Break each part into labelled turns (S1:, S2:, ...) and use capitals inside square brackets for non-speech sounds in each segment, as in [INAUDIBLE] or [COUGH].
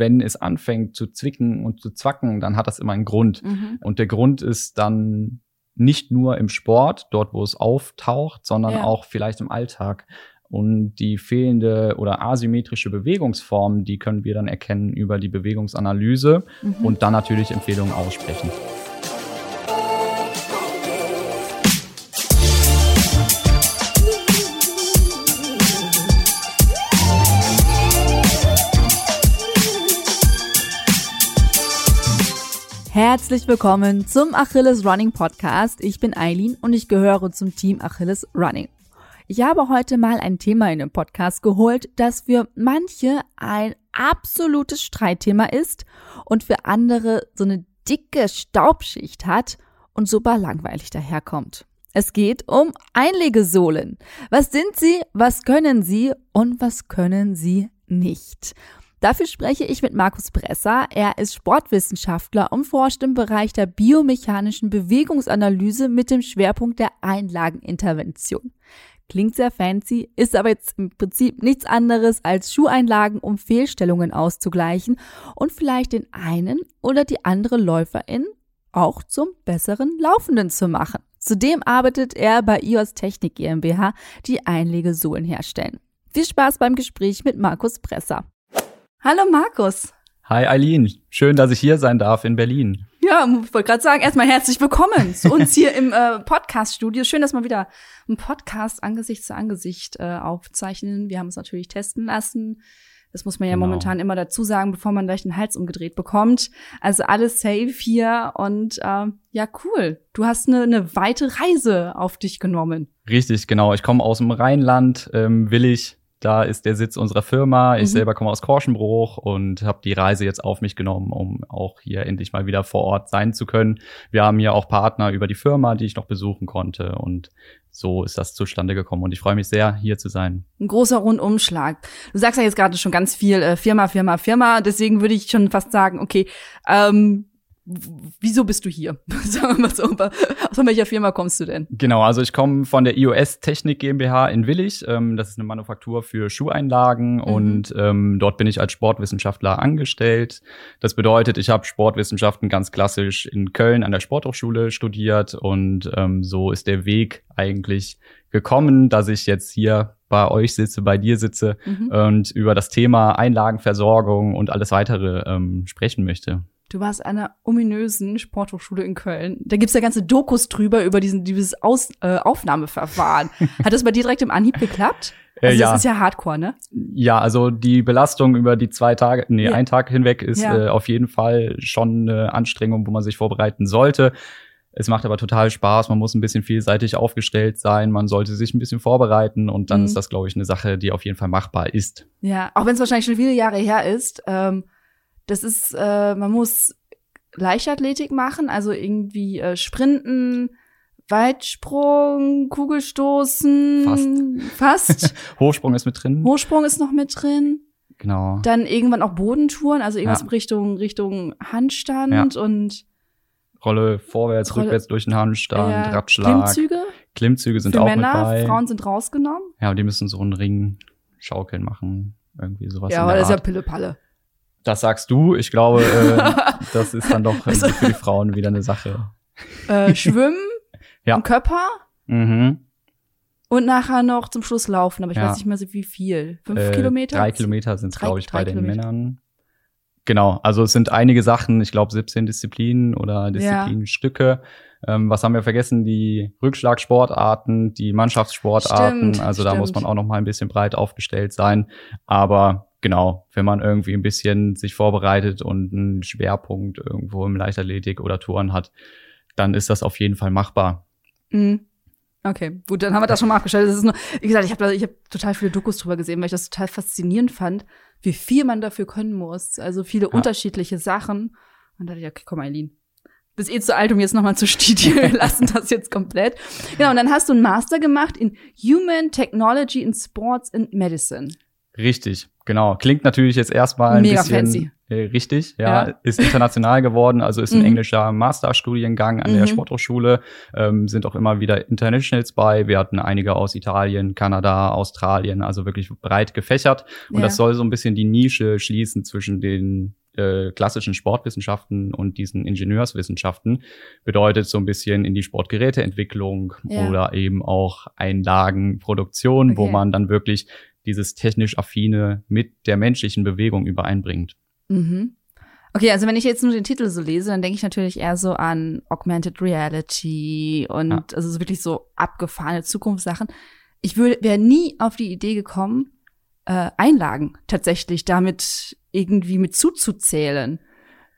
S1: wenn es anfängt zu zwicken und zu zwacken, dann hat das immer einen Grund.
S2: Mhm.
S1: Und der Grund ist dann nicht nur im Sport, dort wo es auftaucht, sondern
S2: Ja.
S1: auch vielleicht im Alltag. Und die fehlende oder asymmetrische Bewegungsform, die können wir dann erkennen über die Bewegungsanalyse
S2: Mhm.
S1: und dann natürlich Empfehlungen aussprechen.
S2: Herzlich willkommen zum Achilles Running Podcast. Ich bin Eileen und ich gehöre zum Team Achilles Running. Ich habe heute mal ein Thema in den Podcast geholt, das für manche ein absolutes Streitthema ist und für andere so eine dicke Staubschicht hat und super langweilig daherkommt. Es geht um Einlegesohlen. Was sind sie, was können sie und was können sie nicht? Dafür spreche ich mit Markus Bresser. Er ist Sportwissenschaftler und forscht im Bereich der biomechanischen Bewegungsanalyse mit dem Schwerpunkt der Einlagenintervention. Klingt sehr fancy, ist aber jetzt im Prinzip nichts anderes als Schuheinlagen, um Fehlstellungen auszugleichen und vielleicht den einen oder die andere Läuferin auch zum besseren Laufenden zu machen. Zudem arbeitet er bei IOS Technik GmbH, die Einlegesohlen herstellen. Viel Spaß beim Gespräch mit Markus Bresser. Hallo Markus.
S1: Hi Eileen, schön, dass ich hier sein darf in Berlin.
S2: Ja, ich wollte gerade sagen, erstmal herzlich willkommen zu uns hier im äh, Podcast-Studio. Schön, dass wir wieder einen Podcast Angesicht zu Angesicht äh, aufzeichnen. Wir haben es natürlich testen lassen. Das muss man ja
S1: Genau.
S2: momentan immer dazu sagen, bevor man gleich den Hals umgedreht bekommt. Also alles safe hier und ähm, ja, cool. Du hast eine, eine weite Reise auf dich genommen.
S1: Richtig, genau. Ich komme aus dem Rheinland, ähm, Willig. Da ist der Sitz unserer Firma. Ich
S2: Mhm.
S1: selber komme aus Korschenbruch und habe die Reise jetzt auf mich genommen, um auch hier endlich mal wieder vor Ort sein zu können. Wir haben hier auch Partner über die Firma, die ich noch besuchen konnte. Und so ist das zustande gekommen. Und ich freue mich sehr, hier zu sein.
S2: Ein großer Rundumschlag. Du sagst ja jetzt gerade schon ganz viel äh, Firma, Firma, Firma. Deswegen würde ich schon fast sagen, okay, ähm, wieso bist du hier? [LAUGHS] Sagen wir mal so, von welcher Firma kommst du denn?
S1: Genau, also ich komme von der iOS Technik GmbH in Willig. Ähm, das ist eine Manufaktur für Schuheinlagen
S2: Mhm.
S1: und ähm, dort bin ich als Sportwissenschaftler angestellt. Das bedeutet, ich habe Sportwissenschaften ganz klassisch in Köln an der Sporthochschule studiert und ähm, so ist der Weg eigentlich gekommen, dass ich jetzt hier bei euch sitze, bei dir sitze
S2: Mhm.
S1: und über das Thema Einlagenversorgung und alles weitere ähm, sprechen möchte.
S2: Du warst an einer ominösen Sporthochschule in Köln. Da gibt's ja ganze Dokus drüber, über diesen, dieses Aus, äh, Aufnahmeverfahren. [LAUGHS] Hat das bei dir direkt im Anhieb geklappt?
S1: Äh,
S2: Also
S1: ja.
S2: das ist ja Hardcore, ne?
S1: Ja, also die Belastung über die zwei Tage, nee,
S2: Ja.
S1: ein Tag hinweg ist
S2: Ja.
S1: äh, auf jeden Fall schon eine Anstrengung, wo man sich vorbereiten sollte. Es macht aber total Spaß. Man muss ein bisschen vielseitig aufgestellt sein. Man sollte sich ein bisschen vorbereiten und dann
S2: Mhm.
S1: ist das, glaube ich, eine Sache, die auf jeden Fall machbar ist.
S2: Ja, auch wenn es wahrscheinlich schon viele Jahre her ist. Ähm, das ist, äh, man muss Leichtathletik machen, also irgendwie äh, Sprinten, Weitsprung, Kugelstoßen, fast. [LAUGHS]
S1: Hochsprung ist mit drin.
S2: Hochsprung ist noch mit drin.
S1: genau.
S2: Dann irgendwann auch Bodentouren, also irgendwas
S1: Ja.
S2: Richtung Richtung Handstand und
S1: Rolle vorwärts,
S2: Rolle-
S1: rückwärts durch den Handstand,
S2: äh,
S1: Ratschlag.
S2: Klimmzüge
S1: Klimmzüge sind
S2: für
S1: auch
S2: Männer.
S1: mit bei.
S2: Frauen sind rausgenommen.
S1: Ja, und die müssen so einen Ring schaukeln machen. Irgendwie sowas.
S2: ja, aber das ist ja. Pille-Palle.
S1: Das sagst du. Ich glaube, [LAUGHS] äh, das ist dann doch irgendwie für die Frauen wieder eine Sache.
S2: äh, [LAUGHS] Schwimmen,
S1: Ja.
S2: im Körper
S1: Mhm.
S2: und nachher noch zum Schluss laufen. Aber ich
S1: Ja.
S2: weiß nicht mehr so wie viel. Fünf
S1: Äh,
S2: Kilometer?
S1: Drei Kilometer sind es, glaube ich, bei den
S2: Kilometer.
S1: Männern. Genau, also es sind einige Sachen, ich glaube 17 Disziplinen oder Disziplinenstücke. Ähm, was haben wir vergessen? Die Rückschlagsportarten, die Mannschaftssportarten.
S2: Stimmt,
S1: also da muss man auch noch mal ein bisschen breit aufgestellt sein. Aber genau, wenn man irgendwie ein bisschen sich vorbereitet und einen Schwerpunkt irgendwo im Leichtathletik oder Touren hat, dann ist das auf jeden Fall machbar.
S2: Mhm. Okay, gut, dann haben wir das schon mal abgestellt. Das ist nur, wie gesagt, ich habe ich hab total viele Dokus drüber gesehen, weil ich das total faszinierend fand, wie viel man dafür können muss. Also viele unterschiedliche Sachen. Und da dachte ich, okay, komm, Eileen. Bist eh zu alt, um jetzt nochmal zu studieren. [LAUGHS] Wir lassen das jetzt komplett. Genau, und dann hast du einen Master gemacht in Human Technology in Sports and Medicine.
S1: Richtig, genau. Klingt natürlich jetzt erstmal ein
S2: Mega
S1: bisschen.
S2: fancy.
S1: Äh, richtig, ja, ja, ist international geworden, also ist ein mhm. englischer Masterstudiengang an mhm. der Sporthochschule, ähm, sind auch immer wieder Internationals bei. Wir hatten einige aus Italien, Kanada, Australien, also wirklich breit gefächert. Und ja. das soll so ein bisschen die Nische schließen zwischen den äh, klassischen Sportwissenschaften und diesen Ingenieurswissenschaften. Bedeutet so ein bisschen in die Sportgeräteentwicklung ja. oder eben auch Einlagenproduktion, okay. wo man dann wirklich dieses technisch affine mit der menschlichen Bewegung übereinbringt.
S2: Mhm. Okay, also wenn ich jetzt nur den Titel so lese, dann denke ich natürlich eher so an Augmented Reality und ja. also wirklich so abgefahrene Zukunftssachen. Ich wäre nie auf die Idee gekommen, äh, Einlagen tatsächlich damit irgendwie mit zuzuzählen.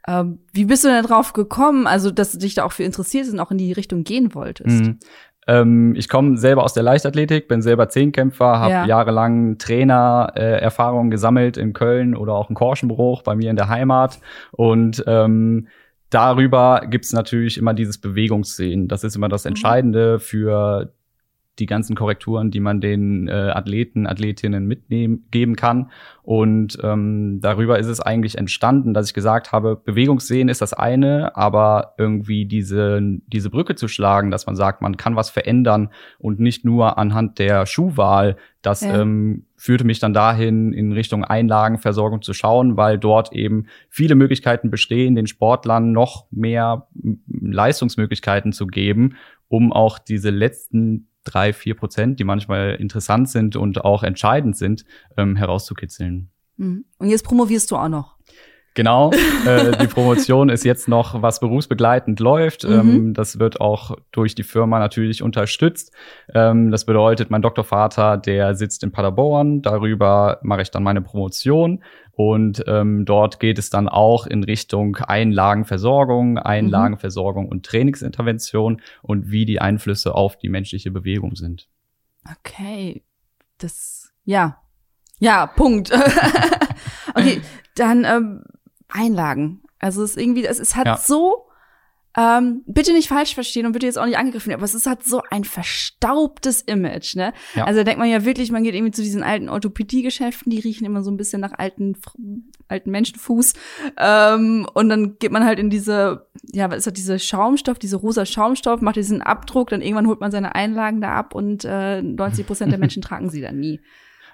S2: Ähm, wie bist du denn drauf gekommen, also dass du dich da auch für interessiert und auch in die Richtung gehen wolltest?
S1: Mhm. Ähm, ich komme selber aus der Leichtathletik, bin selber Zehnkämpfer, habe ja. jahrelang Trainererfahrungen äh, gesammelt in Köln oder auch in Korschenbruch bei mir in der Heimat und ähm, darüber gibt's natürlich immer dieses Bewegungsszenen. Das ist immer das mhm. Entscheidende für die ganzen Korrekturen, die man den äh, Athleten, Athletinnen mitnehmen geben kann. Und ähm, darüber ist es eigentlich entstanden, dass ich gesagt habe, Bewegungssehen ist das eine, aber irgendwie diese, diese Brücke zu schlagen, dass man sagt, man kann was verändern und nicht nur anhand der Schuhwahl, das ja. ähm, führte mich dann dahin, in Richtung Einlagenversorgung zu schauen, weil dort eben viele Möglichkeiten bestehen, den Sportlern noch mehr Leistungsmöglichkeiten zu geben, um auch diese letzten drei, vier Prozent, die manchmal interessant sind und auch entscheidend sind, ähm, herauszukitzeln.
S2: Mhm. Und jetzt promovierst du auch noch.
S1: Genau, [LAUGHS] äh, die Promotion ist jetzt noch, was berufsbegleitend läuft. Mhm. Ähm, das wird auch durch die Firma natürlich unterstützt. Ähm, das bedeutet, mein Doktorvater, der sitzt in Paderborn. Darüber mache ich dann meine Promotion. Und ähm, dort geht es dann auch in Richtung Einlagenversorgung, Einlagenversorgung und Trainingsintervention und wie die Einflüsse auf die menschliche Bewegung sind.
S2: Okay, das, ja, ja, Punkt. [LAUGHS] okay, dann ähm, Einlagen. Also es ist irgendwie, es, es hat ja. so ähm, bitte nicht falsch verstehen und bitte jetzt auch nicht angegriffen, werden, aber es ist halt so ein verstaubtes Image, ne? Ja. Also da denkt man ja wirklich, man geht irgendwie zu diesen alten Orthopädie-Geschäften, die riechen immer so ein bisschen nach alten, alten Menschenfuß. Ähm, und dann geht man halt in diese, ja, was ist das, diese Schaumstoff, diese rosa Schaumstoff, macht diesen Abdruck, dann irgendwann holt man seine Einlagen da ab und äh, [LAUGHS] 90 Prozent der Menschen tragen sie dann nie.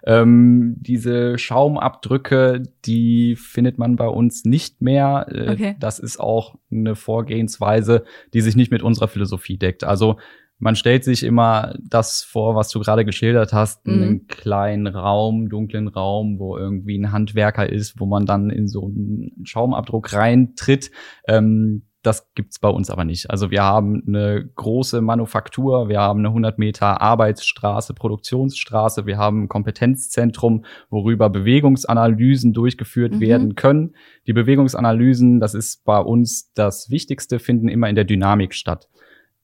S1: Ähm, diese Schaumabdrücke, die findet man bei uns nicht mehr. Äh, okay. Das ist auch eine Vorgehensweise, die sich nicht mit unserer Philosophie deckt. Also man stellt sich immer das vor, was du gerade geschildert hast, mhm. einen kleinen Raum, dunklen Raum, wo irgendwie ein Handwerker ist, wo man dann in so einen Schaumabdruck reintritt. Ähm, das gibt's bei uns aber nicht. Also wir haben eine große Manufaktur, wir haben eine 100 Meter Arbeitsstraße, Produktionsstraße, wir haben ein Kompetenzzentrum, worüber Bewegungsanalysen durchgeführt mhm. werden können. Die Bewegungsanalysen, das ist bei uns das Wichtigste, finden immer in der Dynamik statt.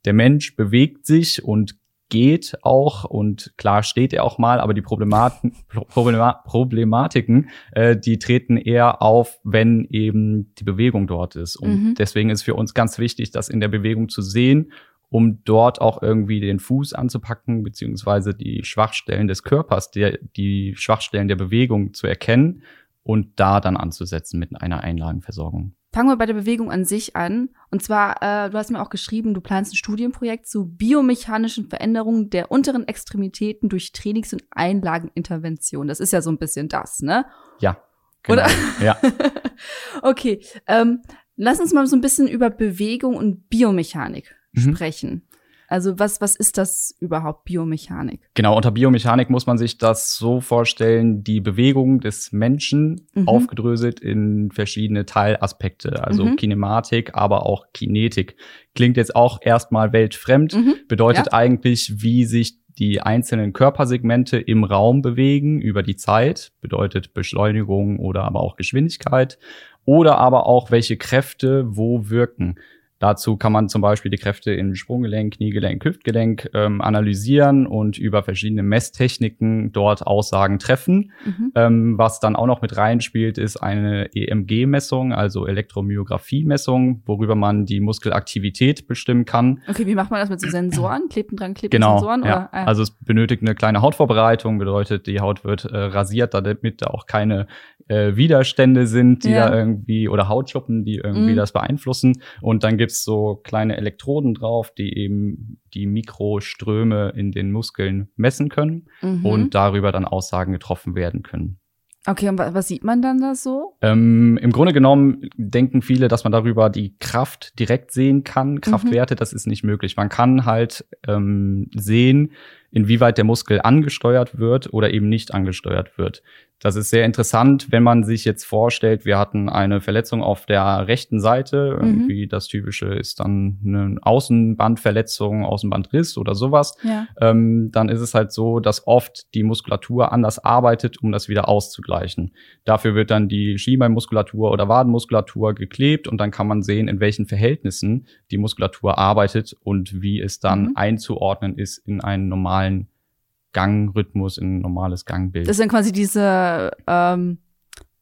S1: Der Mensch bewegt sich und geht auch und klar steht er auch mal, aber die Problematen, Problematiken, äh, die treten eher auf, wenn eben die Bewegung dort ist. Und mhm. deswegen ist für uns ganz wichtig, das in der Bewegung zu sehen, um dort auch irgendwie den Fuß anzupacken, beziehungsweise die Schwachstellen des Körpers, der, die Schwachstellen der Bewegung zu erkennen und da dann anzusetzen mit einer Einlagenversorgung.
S2: Fangen wir bei der Bewegung an sich an. Und zwar, äh, du hast mir auch geschrieben, du planst ein Studienprojekt zu biomechanischen Veränderungen der unteren Extremitäten durch Trainings- und Einlagenintervention. Das ist ja so ein bisschen das, ne?
S1: Ja. Genau. Oder? Ja. [LAUGHS]
S2: okay. Ähm, lass uns mal so ein bisschen über Bewegung und Biomechanik mhm. sprechen. Also was, was ist das überhaupt, Biomechanik?
S1: Genau, unter Biomechanik muss man sich das so vorstellen, die Bewegung des Menschen mhm. aufgedröselt in verschiedene Teilaspekte, also mhm. Kinematik, aber auch Kinetik. Klingt jetzt auch erstmal weltfremd, mhm. bedeutet ja. eigentlich, wie sich die einzelnen Körpersegmente im Raum bewegen über die Zeit, bedeutet Beschleunigung oder aber auch Geschwindigkeit oder aber auch welche Kräfte wo wirken. Dazu kann man zum Beispiel die Kräfte in Sprunggelenk, Kniegelenk, Hüftgelenk ähm, analysieren und über verschiedene Messtechniken dort Aussagen treffen. Mhm. Ähm, was dann auch noch mit reinspielt, ist eine EMG-Messung, also Elektromyographie-Messung, worüber man die Muskelaktivität bestimmen kann.
S2: Okay, wie macht man das mit so Sensoren? Klebt dran, klebt
S1: genau,
S2: Sensoren?
S1: Ja. Oder? Ah. Also es benötigt eine kleine Hautvorbereitung, bedeutet, die Haut wird äh, rasiert, damit da auch keine äh, Widerstände sind, die
S2: Ja.
S1: da irgendwie, oder Hautschuppen, die irgendwie
S2: Mhm.
S1: das beeinflussen. Und dann gibt's so kleine Elektroden drauf, die eben die Mikroströme in den Muskeln messen können
S2: Mhm.
S1: und darüber dann Aussagen getroffen werden können.
S2: okay, und wa- was sieht man dann da so?
S1: Ähm, Im Grunde genommen denken viele, dass man darüber die Kraft direkt sehen kann. Kraftwerte, das ist nicht möglich. Man kann halt ähm, sehen, inwieweit der Muskel angesteuert wird oder eben nicht angesteuert wird. Das ist sehr interessant, wenn man sich jetzt vorstellt, wir hatten eine Verletzung auf der rechten Seite.
S2: Mhm.
S1: Irgendwie das typische ist dann eine Außenbandverletzung, Außenbandriss oder sowas
S2: Ja.
S1: ähm, dann ist es halt so, dass oft die Muskulatur anders arbeitet, um das wieder auszugleichen. Dafür wird dann die Schienbeinmuskulatur oder Wadenmuskulatur geklebt und dann kann man sehen, in welchen Verhältnissen die Muskulatur arbeitet und wie es dann
S2: Mhm.
S1: einzuordnen ist in einen normalen Gangrhythmus, in ein normales Gangbild.
S2: Das ist dann quasi diese ähm,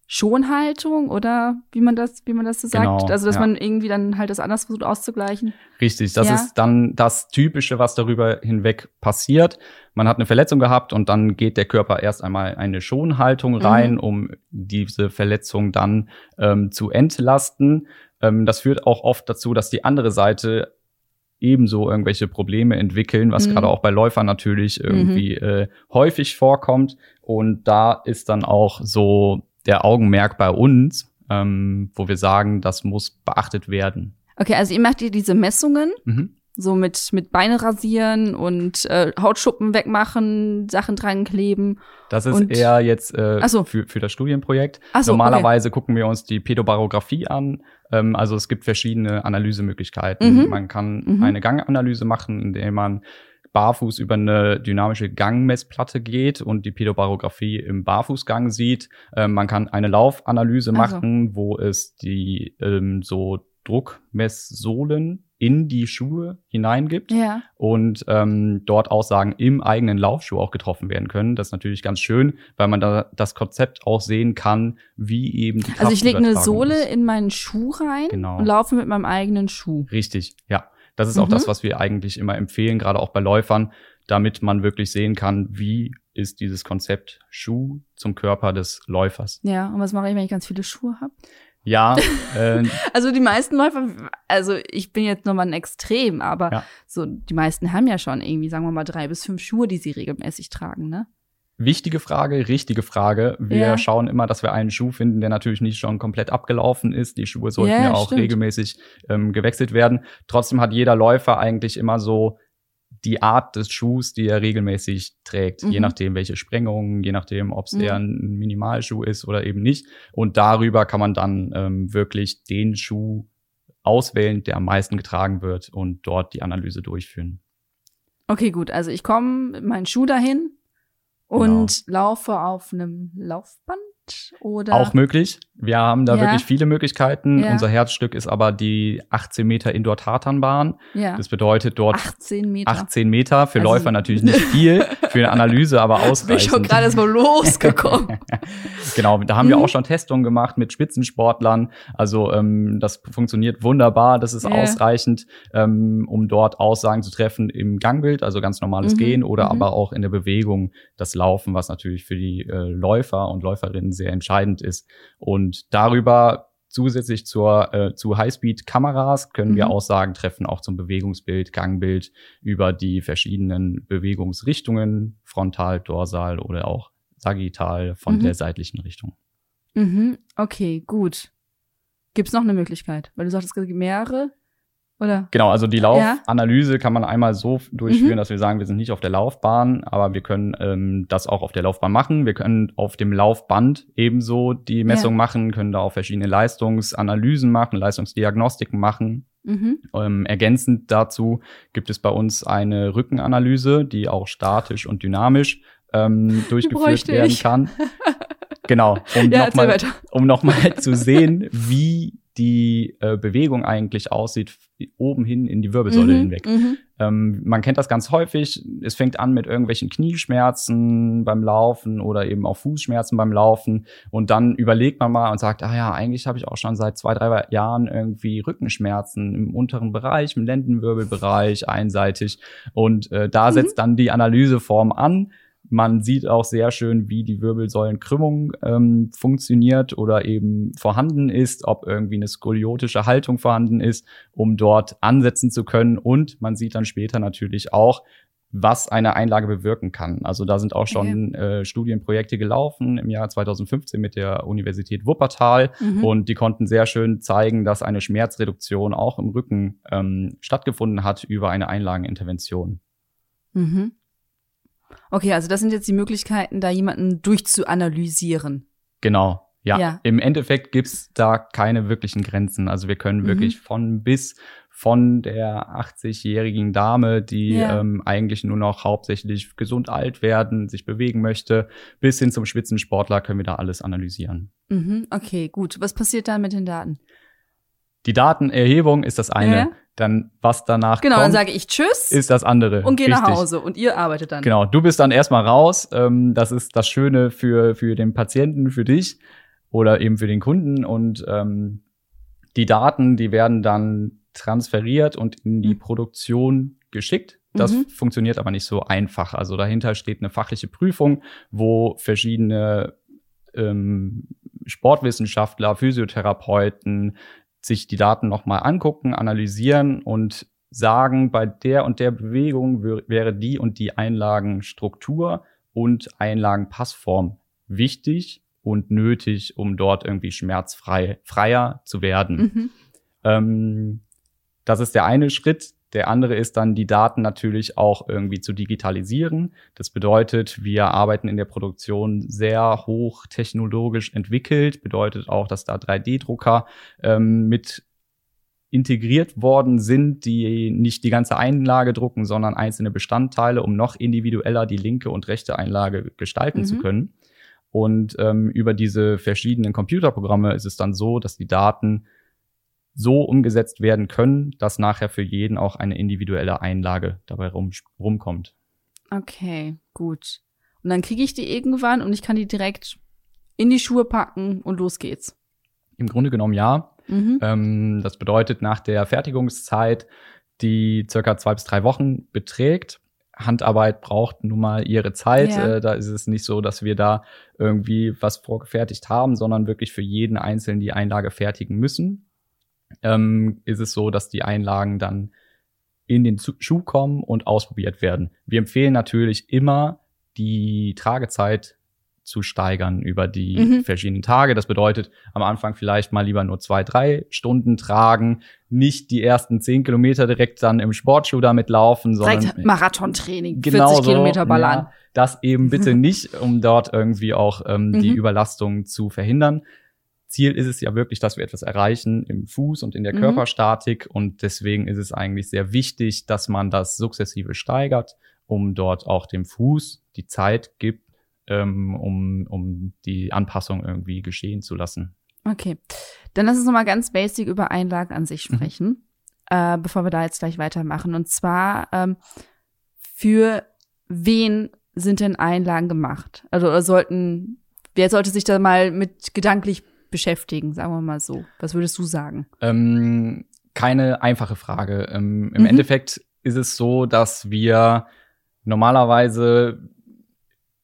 S2: Schonhaltung oder wie man das, wie man das so sagt.
S1: Genau,
S2: also dass
S1: ja.
S2: man irgendwie dann halt das anders versucht auszugleichen.
S1: Richtig, das
S2: Ja.
S1: ist dann das Typische, was darüber hinweg passiert. Man hat eine Verletzung gehabt und dann geht der Körper erst einmal eine Schonhaltung rein,
S2: Mhm.
S1: um diese Verletzung dann ähm, zu entlasten. Ähm, das führt auch oft dazu, dass die andere Seite ebenso irgendwelche Probleme entwickeln, was
S2: Mhm.
S1: gerade auch bei Läufern natürlich irgendwie äh, häufig vorkommt. Und da ist dann auch so der Augenmerk bei uns, ähm, wo wir sagen, das muss beachtet werden.
S2: Okay, also ihr macht ihr diese Messungen,
S1: Mhm.
S2: so mit, mit Beine rasieren und äh, Hautschuppen wegmachen, Sachen dran kleben.
S1: Das ist eher jetzt äh,
S2: so.
S1: für, für das Studienprojekt.
S2: So,
S1: Normalerweise gucken wir uns die Pädobarographie an. Ähm, also es gibt verschiedene Analysemöglichkeiten.
S2: Mhm.
S1: Man kann
S2: Mhm.
S1: eine Ganganalyse machen, indem man barfuß über eine dynamische Gangmessplatte geht und die Pädobarographie im Barfußgang sieht. Ähm, man kann eine Laufanalyse
S2: Ach so.
S1: machen, wo es die ähm, so Druckmesssohlen in die Schuhe hineingibt
S2: Ja.
S1: und ähm, dort Aussagen im eigenen Laufschuh auch getroffen werden können. Das ist natürlich ganz schön, weil man da das Konzept auch sehen kann, wie eben die
S2: Also ich lege eine Sohle
S1: ist.
S2: in meinen Schuh rein
S1: Genau.
S2: und laufe mit meinem eigenen Schuh.
S1: Richtig, ja. Das ist auch
S2: Mhm.
S1: das, was wir eigentlich immer empfehlen, gerade auch bei Läufern, damit man wirklich sehen kann, wie ist dieses Konzept Schuh zum Körper des Läufers.
S2: Ja, und was mache ich, wenn ich ganz viele Schuhe habe?
S1: Ja, [LAUGHS] äh,
S2: Also die meisten Läufer, also ich bin jetzt nochmal ein Extrem, aber
S1: Ja.
S2: so die meisten haben ja schon irgendwie, sagen wir mal, drei bis fünf Schuhe, die sie regelmäßig tragen, ne?
S1: Wichtige Frage, richtige Frage. Wir
S2: Ja.
S1: schauen immer, dass wir einen Schuh finden, der natürlich nicht schon komplett abgelaufen ist. Die Schuhe sollten
S2: Ja,
S1: ja, auch
S2: stimmt.
S1: regelmäßig ähm, gewechselt werden. Trotzdem hat jeder Läufer eigentlich immer so die Art des Schuhs, die er regelmäßig trägt. Je
S2: Mhm.
S1: nachdem, welche Sprengungen, je nachdem, ob es
S2: Mhm.
S1: eher ein Minimalschuh ist oder eben nicht. Und darüber kann man dann ähm, wirklich den Schuh auswählen, der am meisten getragen wird und dort die Analyse durchführen.
S2: Okay, gut. Also ich komme mit meinem Schuh dahin und laufe auf einem Laufband oder
S1: Auch möglich. Wir haben da
S2: Ja.
S1: wirklich viele Möglichkeiten.
S2: Ja.
S1: Unser Herzstück ist aber die 18 Meter Indoor-Tatanbahn.
S2: ja,
S1: Das bedeutet dort
S2: 18 Meter.
S1: 18 Meter. Für
S2: Also-
S1: Läufer natürlich [LAUGHS] nicht viel, für eine Analyse aber
S2: Bin ich
S1: ausreichend.
S2: schon gerade so losgekommen. [LAUGHS]
S1: genau, da haben wir
S2: Mhm.
S1: auch schon Testungen gemacht mit Spitzensportlern. Also ähm, das funktioniert wunderbar. Das ist ausreichend, ähm, um dort Aussagen zu treffen im Gangbild, also ganz normales
S2: Mhm,
S1: Gehen oder
S2: mhm.
S1: aber auch in der Bewegung, das Laufen, was natürlich für die äh, Läufer und Läuferinnen sehr entscheidend ist. Und darüber zusätzlich zur äh, zu Highspeed-Kameras können wir
S2: Mhm.
S1: Aussagen treffen, auch zum Bewegungsbild, Gangbild über die verschiedenen Bewegungsrichtungen, frontal, dorsal oder auch sagittal von
S2: Mhm.
S1: der seitlichen Richtung.
S2: mhm, okay, gut. Gibt's noch eine Möglichkeit? Weil du sagtest, es gibt mehrere, oder?
S1: Genau, also die
S2: Ja.
S1: Laufanalyse kann man einmal so durchführen,
S2: Mhm.
S1: dass wir sagen, wir sind nicht auf der Laufbahn, aber wir können ähm, das auch auf der Laufbahn machen. Wir können auf dem Laufband ebenso die Messung machen, können da auch verschiedene Leistungsanalysen machen, Leistungsdiagnostiken machen.
S2: Mhm.
S1: Ähm, ergänzend dazu gibt es bei uns eine Rückenanalyse, die auch statisch und dynamisch ähm, [LAUGHS] durchgeführt werden kann. Genau, um [LAUGHS]
S2: Ja,
S1: nochmal um noch mal [LAUGHS] zu sehen, wie die äh, Bewegung eigentlich aussieht, oben hin in die Wirbelsäule
S2: Mhm,
S1: hinweg.
S2: Mhm.
S1: Ähm, man kennt das ganz häufig. Es fängt an mit irgendwelchen Knieschmerzen beim Laufen oder eben auch Fußschmerzen beim Laufen. Und dann überlegt man mal und sagt, ah ja, eigentlich habe ich auch schon seit zwei, drei Jahren irgendwie Rückenschmerzen im unteren Bereich, im Lendenwirbelbereich, einseitig. Und äh, da
S2: Mhm.
S1: setzt dann die Analyseform an. Man sieht auch sehr schön, wie die Wirbelsäulenkrümmung ähm, funktioniert oder eben vorhanden ist, ob irgendwie eine skoliotische Haltung vorhanden ist, um dort ansetzen zu können. Und man sieht dann später natürlich auch, was eine Einlage bewirken kann. Also da sind auch schon äh, Studienprojekte gelaufen im Jahr 2015 mit der Universität Wuppertal mhm. und die konnten sehr schön zeigen, dass eine Schmerzreduktion auch im Rücken ähm, stattgefunden hat über eine Einlagenintervention.
S2: Mhm. Okay, also das sind jetzt die Möglichkeiten, da jemanden durchzuanalysieren.
S1: Genau. Ja, ja. im Endeffekt gibt's da keine wirklichen Grenzen. Also wir können mhm. wirklich von bis von der 80-jährigen Dame, die ja. ähm, eigentlich nur noch hauptsächlich gesund alt werden, sich bewegen möchte, bis hin zum Spitzensportler können wir da alles analysieren.
S2: Mhm, okay, gut. Was passiert dann mit den Daten?
S1: Die Datenerhebung ist das eine. Ja. Dann, was danach
S2: genau,
S1: kommt,
S2: dann sage ich Tschüss.
S1: Ist das andere.
S2: Und gehe nach Hause. Und ihr arbeitet dann.
S1: Genau, du bist dann erstmal raus. Ähm, das ist das Schöne für, für den Patienten, für dich oder eben für den Kunden. Und ähm, die Daten, die werden dann transferiert und in die mhm. Produktion geschickt. Das mhm. funktioniert aber nicht so einfach. Also dahinter steht eine fachliche Prüfung, wo verschiedene ähm, Sportwissenschaftler, Physiotherapeuten, sich die Daten nochmal angucken, analysieren und sagen, bei der und der Bewegung wäre die und die Einlagenstruktur und Einlagenpassform wichtig und nötig, um dort irgendwie schmerzfrei freier zu werden. Mhm. Ähm, das ist der eine Schritt. Der andere ist dann, die Daten natürlich auch irgendwie zu digitalisieren. Das bedeutet, wir arbeiten in der Produktion sehr hoch technologisch entwickelt. Bedeutet auch, dass da 3D-Drucker ähm, mit integriert worden sind, die nicht die ganze Einlage drucken, sondern einzelne Bestandteile, um noch individueller die linke und rechte Einlage gestalten mhm. zu können. Und ähm, über diese verschiedenen Computerprogramme ist es dann so, dass die Daten so umgesetzt werden können, dass nachher für jeden auch eine individuelle Einlage dabei rum, rumkommt.
S2: Okay, gut. Und dann kriege ich die irgendwann und ich kann die direkt in die Schuhe packen und los geht's.
S1: Im Grunde genommen ja. Mhm. Ähm, das bedeutet, nach der Fertigungszeit, die circa zwei bis drei Wochen beträgt, Handarbeit braucht nun mal ihre Zeit. Ja. Äh, da ist es nicht so, dass wir da irgendwie was vorgefertigt haben, sondern wirklich für jeden Einzelnen die Einlage fertigen müssen ähm, ist es so, dass die Einlagen dann in den Schuh kommen und ausprobiert werden. Wir empfehlen natürlich immer, die Tragezeit zu steigern über die mhm. verschiedenen Tage. Das bedeutet, am Anfang vielleicht mal lieber nur zwei, drei Stunden tragen, nicht die ersten zehn Kilometer direkt dann im Sportschuh damit laufen, sondern
S2: direkt Marathontraining, genau 40 Kilometer ballern. Ja,
S1: das eben bitte [LAUGHS] nicht, um dort irgendwie auch ähm, mhm. die Überlastung zu verhindern. Ziel ist es ja wirklich, dass wir etwas erreichen im Fuß und in der mhm. Körperstatik. Und deswegen ist es eigentlich sehr wichtig, dass man das sukzessive steigert, um dort auch dem Fuß die Zeit gibt, ähm, um, um die Anpassung irgendwie geschehen zu lassen.
S2: Okay. Dann lass uns nochmal ganz basic über Einlagen an sich mhm. sprechen, mhm. äh, bevor wir da jetzt gleich weitermachen. Und zwar, ähm, für wen sind denn Einlagen gemacht? Also sollten, wer sollte sich da mal mit gedanklich beschäftigen, sagen wir mal so. Was würdest du sagen?
S1: Ähm, keine einfache Frage. Ähm, Im mhm. Endeffekt ist es so, dass wir normalerweise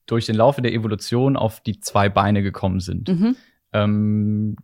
S1: durch den Laufe der Evolution auf die zwei Beine gekommen sind. Mhm. Ähm,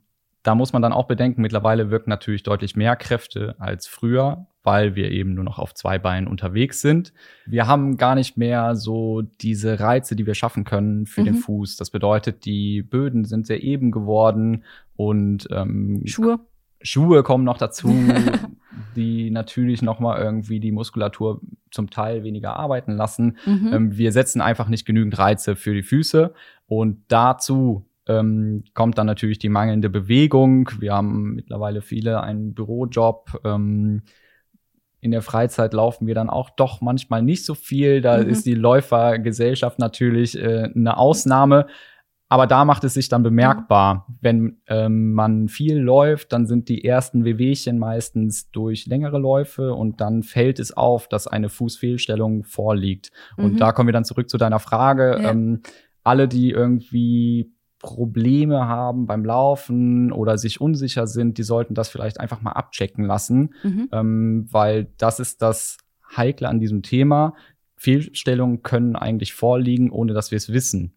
S1: da muss man dann auch bedenken, mittlerweile wirken natürlich deutlich mehr Kräfte als früher, weil wir eben nur noch auf zwei Beinen unterwegs sind. Wir haben gar nicht mehr so diese Reize, die wir schaffen können für mhm. den Fuß. Das bedeutet, die Böden sind sehr eben geworden und ähm,
S2: Schuhe.
S1: Schuhe kommen noch dazu, [LAUGHS] die natürlich noch mal irgendwie die Muskulatur zum Teil weniger arbeiten lassen. Mhm. Ähm, wir setzen einfach nicht genügend Reize für die Füße und dazu ähm, kommt dann natürlich die mangelnde Bewegung. Wir haben mittlerweile viele einen Bürojob. Ähm, in der Freizeit laufen wir dann auch doch manchmal nicht so viel. Da mhm. ist die Läufergesellschaft natürlich äh, eine Ausnahme. Aber da macht es sich dann bemerkbar. Wenn ähm, man viel läuft, dann sind die ersten Wehwehchen meistens durch längere Läufe und dann fällt es auf, dass eine Fußfehlstellung vorliegt. Mhm. Und da kommen wir dann zurück zu deiner Frage. Ja. Ähm, alle, die irgendwie Probleme haben beim Laufen oder sich unsicher sind, die sollten das vielleicht einfach mal abchecken lassen, mhm. ähm, weil das ist das Heikle an diesem Thema. Fehlstellungen können eigentlich vorliegen, ohne dass wir es wissen.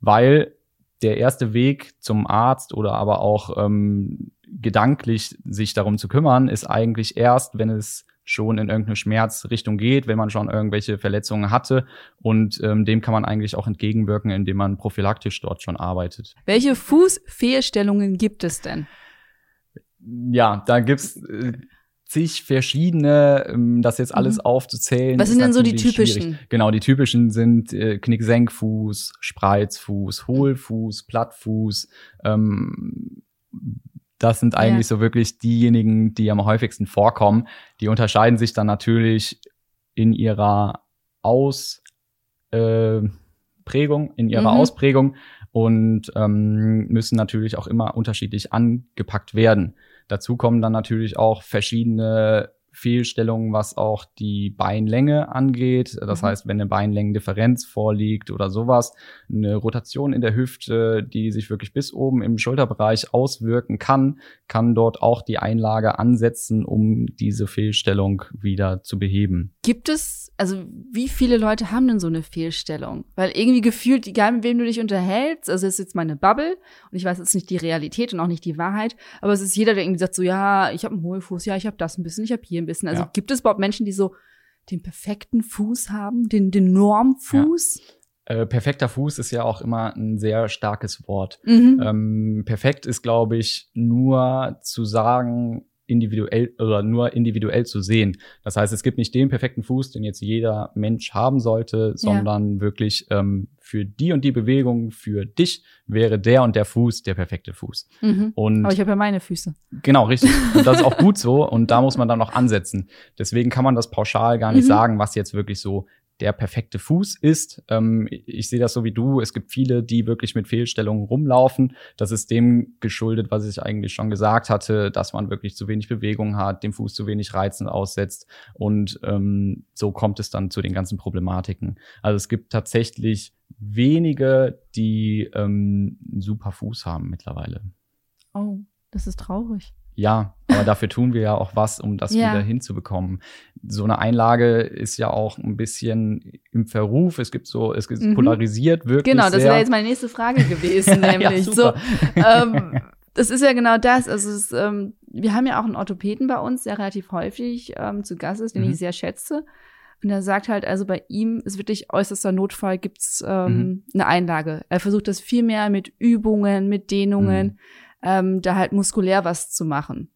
S1: Weil der erste Weg zum Arzt oder aber auch ähm, gedanklich sich darum zu kümmern, ist eigentlich erst, wenn es schon in irgendeine Schmerzrichtung geht, wenn man schon irgendwelche Verletzungen hatte. Und ähm, dem kann man eigentlich auch entgegenwirken, indem man prophylaktisch dort schon arbeitet.
S2: Welche Fußfehlstellungen gibt es denn?
S1: Ja, da gibt's äh, zig verschiedene, ähm, das jetzt alles mhm. aufzuzählen.
S2: Was sind denn so die typischen?
S1: Schwierig. Genau, die typischen sind äh, Knicksenkfuß, Spreizfuß, Hohlfuß, Plattfuß, ähm, das sind eigentlich ja. so wirklich diejenigen, die am häufigsten vorkommen. Die unterscheiden sich dann natürlich in ihrer Ausprägung, äh, in ihrer mhm. Ausprägung und ähm, müssen natürlich auch immer unterschiedlich angepackt werden. Dazu kommen dann natürlich auch verschiedene Fehlstellungen, was auch die Beinlänge angeht. Das mhm. heißt, wenn eine Beinlängendifferenz vorliegt oder sowas, eine Rotation in der Hüfte, die sich wirklich bis oben im Schulterbereich auswirken kann, kann dort auch die Einlage ansetzen, um diese Fehlstellung wieder zu beheben.
S2: Gibt es, also wie viele Leute haben denn so eine Fehlstellung? Weil irgendwie gefühlt, egal mit wem du dich unterhältst, also es ist jetzt meine Bubble und ich weiß jetzt nicht die Realität und auch nicht die Wahrheit, aber es ist jeder, der irgendwie sagt so, ja, ich habe einen Hohlfuß, ja, ich habe das ein bisschen, ich habe hier ein bisschen. Also ja. gibt es überhaupt Menschen, die so den perfekten Fuß haben, den, den Normfuß? Ja.
S1: Äh, perfekter Fuß ist ja auch immer ein sehr starkes Wort. Mhm. Ähm, perfekt ist, glaube ich, nur zu sagen, individuell oder nur individuell zu sehen. Das heißt, es gibt nicht den perfekten Fuß, den jetzt jeder Mensch haben sollte, sondern ja. wirklich ähm, für die und die Bewegung, für dich wäre der und der Fuß der perfekte Fuß.
S2: Mhm. Und Aber ich habe ja meine Füße.
S1: Genau, richtig. [LAUGHS] Und das ist auch gut so. Und da muss man dann noch ansetzen. Deswegen kann man das pauschal gar nicht mhm. sagen, was jetzt wirklich so der perfekte Fuß ist. Ähm, ich sehe das so wie du. Es gibt viele, die wirklich mit Fehlstellungen rumlaufen. Das ist dem geschuldet, was ich eigentlich schon gesagt hatte, dass man wirklich zu wenig Bewegung hat, dem Fuß zu wenig Reizen aussetzt. Und ähm, so kommt es dann zu den ganzen Problematiken. Also es gibt tatsächlich wenige, die ähm, einen super Fuß haben mittlerweile.
S2: Oh, das ist traurig.
S1: Ja, aber dafür tun wir ja auch was, um das ja. wieder hinzubekommen. So eine Einlage ist ja auch ein bisschen im Verruf. Es gibt so, es ist mhm. polarisiert wirklich.
S2: Genau, das wäre jetzt meine nächste Frage gewesen, [LAUGHS] nämlich ja, so. Ähm, das ist ja genau das. Also es, ähm, wir haben ja auch einen Orthopäden bei uns, der relativ häufig ähm, zu Gast ist, den mhm. ich sehr schätze. Und er sagt halt, also bei ihm ist wirklich äußerster Notfall, gibt's ähm, mhm. eine Einlage. Er versucht das viel mehr mit Übungen, mit Dehnungen. Mhm ähm, da halt muskulär was zu machen.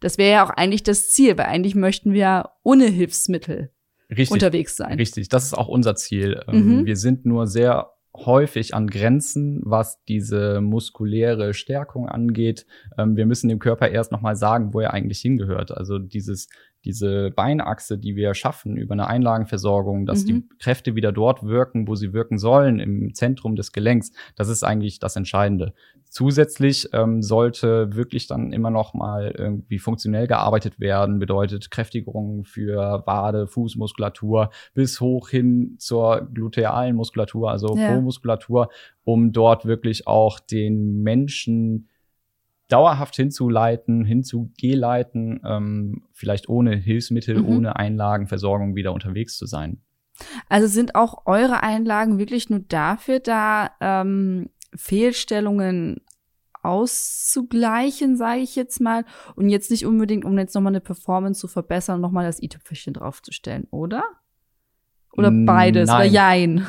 S2: Das wäre ja auch eigentlich das Ziel, weil eigentlich möchten wir ohne Hilfsmittel richtig, unterwegs sein.
S1: Richtig, das ist auch unser Ziel. Ähm, mhm. Wir sind nur sehr häufig an Grenzen, was diese muskuläre Stärkung angeht. Ähm, wir müssen dem Körper erst nochmal sagen, wo er eigentlich hingehört. Also dieses diese Beinachse, die wir schaffen über eine Einlagenversorgung, dass mhm. die Kräfte wieder dort wirken, wo sie wirken sollen, im Zentrum des Gelenks, das ist eigentlich das Entscheidende. Zusätzlich ähm, sollte wirklich dann immer noch mal irgendwie funktionell gearbeitet werden, bedeutet Kräftigung für Wade, Fußmuskulatur bis hoch hin zur glutealen Muskulatur, also ja. Po-Muskulatur, um dort wirklich auch den Menschen dauerhaft hinzuleiten, hinzugeleiten, ähm, vielleicht ohne Hilfsmittel, mhm. ohne Einlagenversorgung wieder unterwegs zu sein.
S2: Also sind auch eure Einlagen wirklich nur dafür da, ähm, Fehlstellungen auszugleichen, sage ich jetzt mal, und jetzt nicht unbedingt, um jetzt nochmal eine Performance zu verbessern, nochmal das i-Tüpfelchen draufzustellen, oder? Oder beides? Nein. Oder jein?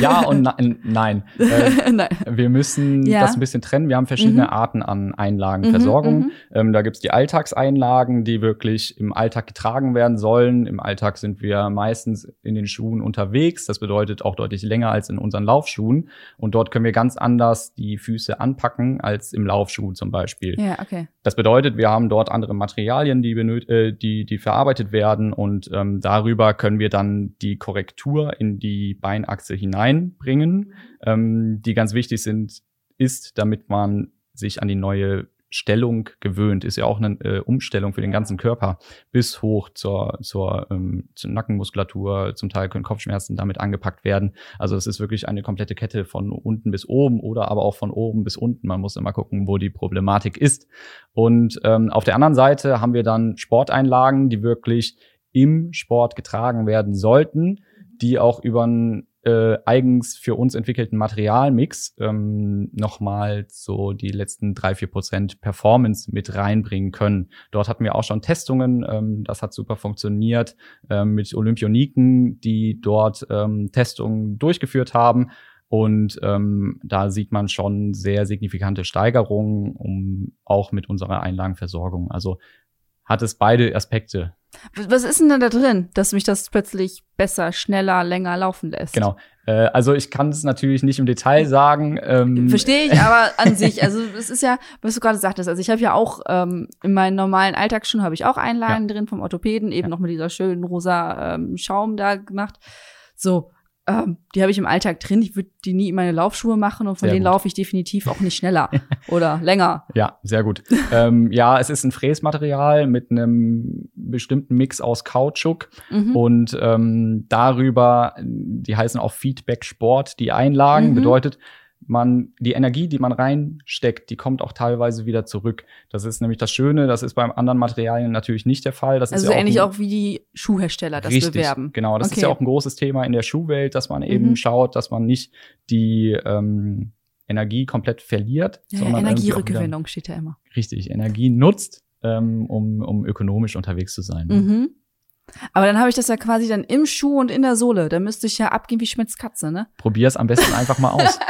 S1: Ja und ne nein. [LAUGHS] Äh, nein. Wir müssen ja. das ein bisschen trennen. Wir haben verschiedene mhm. Arten an Einlagenversorgung. Mhm, mhm, ähm, da gibt's die Alltagseinlagen, die wirklich im Alltag getragen werden sollen. Im Alltag sind wir meistens in den Schuhen unterwegs. Das bedeutet auch deutlich länger als in unseren Laufschuhen. Und dort können wir ganz anders die Füße anpacken als im Laufschuh zum Beispiel.
S2: Ja, okay.
S1: Das bedeutet, wir haben dort andere Materialien, die, äh, die, die verarbeitet werden. Und ähm, darüber können wir dann die Korrektur in die Beinachse hineinbringen, ähm, die ganz wichtig sind, ist, damit man sich an die neue Stellung gewöhnt. Ist ja auch eine äh, Umstellung für den ganzen Körper bis hoch zur, zur, ähm, zur Nackenmuskulatur. Zum Teil können Kopfschmerzen damit angepackt werden. Also es ist wirklich eine komplette Kette von unten bis oben oder aber auch von oben bis unten. Man muss immer gucken, wo die Problematik ist. Und ähm, auf der anderen Seite haben wir dann Sporteinlagen, die wirklich im Sport getragen werden sollten, die auch über einen äh, eigens für uns entwickelten Materialmix ähm, nochmal so die letzten drei vier Prozent Performance mit reinbringen können. Dort hatten wir auch schon Testungen, ähm, das hat super funktioniert ähm, mit Olympioniken, die dort ähm, Testungen durchgeführt haben. Und ähm, da sieht man schon sehr signifikante Steigerungen, um auch mit unserer Einlagenversorgung. Also hat es beide Aspekte.
S2: Was ist denn da drin, dass mich das plötzlich besser, schneller, länger laufen lässt?
S1: Genau. Äh, also ich kann es natürlich nicht im Detail sagen. Ähm
S2: Verstehe ich, aber [LAUGHS] an sich, also es ist ja, was du gerade sagtest, also ich habe ja auch ähm, in meinen normalen Alltagsschuhen habe ich auch Einlagen ja. drin vom Orthopäden, eben ja. noch mit dieser schönen rosa ähm, Schaum da gemacht. So, ähm, die habe ich im Alltag drin. Ich würde die nie in meine Laufschuhe machen und von sehr denen laufe ich definitiv auch nicht schneller [LAUGHS] oder länger.
S1: Ja, sehr gut. ähm, ja, es ist ein Fräsmaterial mit einem bestimmten Mix aus Kautschuk mhm. und ähm, darüber, die heißen auch Feedback Sport, die Einlagen, mhm. bedeutet, man, die Energie, die man reinsteckt, die kommt auch teilweise wieder zurück. Das ist nämlich das Schöne, das ist beim anderen Materialien natürlich nicht der Fall. Das
S2: also
S1: ist
S2: ja ähnlich auch, wie die Schuhhersteller das richtig, bewerben.
S1: Genau, das okay. ist ja auch ein großes Thema in der Schuhwelt, dass man eben mhm. schaut, dass man nicht die ähm, Energie komplett verliert.
S2: Ja, sondern Energierückgewinnung steht ja immer.
S1: Richtig, Energie nutzt, ähm, um, um ökonomisch unterwegs zu sein.
S2: Mhm. Aber dann habe ich das ja quasi dann im Schuh und in der Sohle. Da müsste ich ja abgehen wie Schmitz Katze, ne?
S1: Probier's am besten einfach mal aus. [LAUGHS]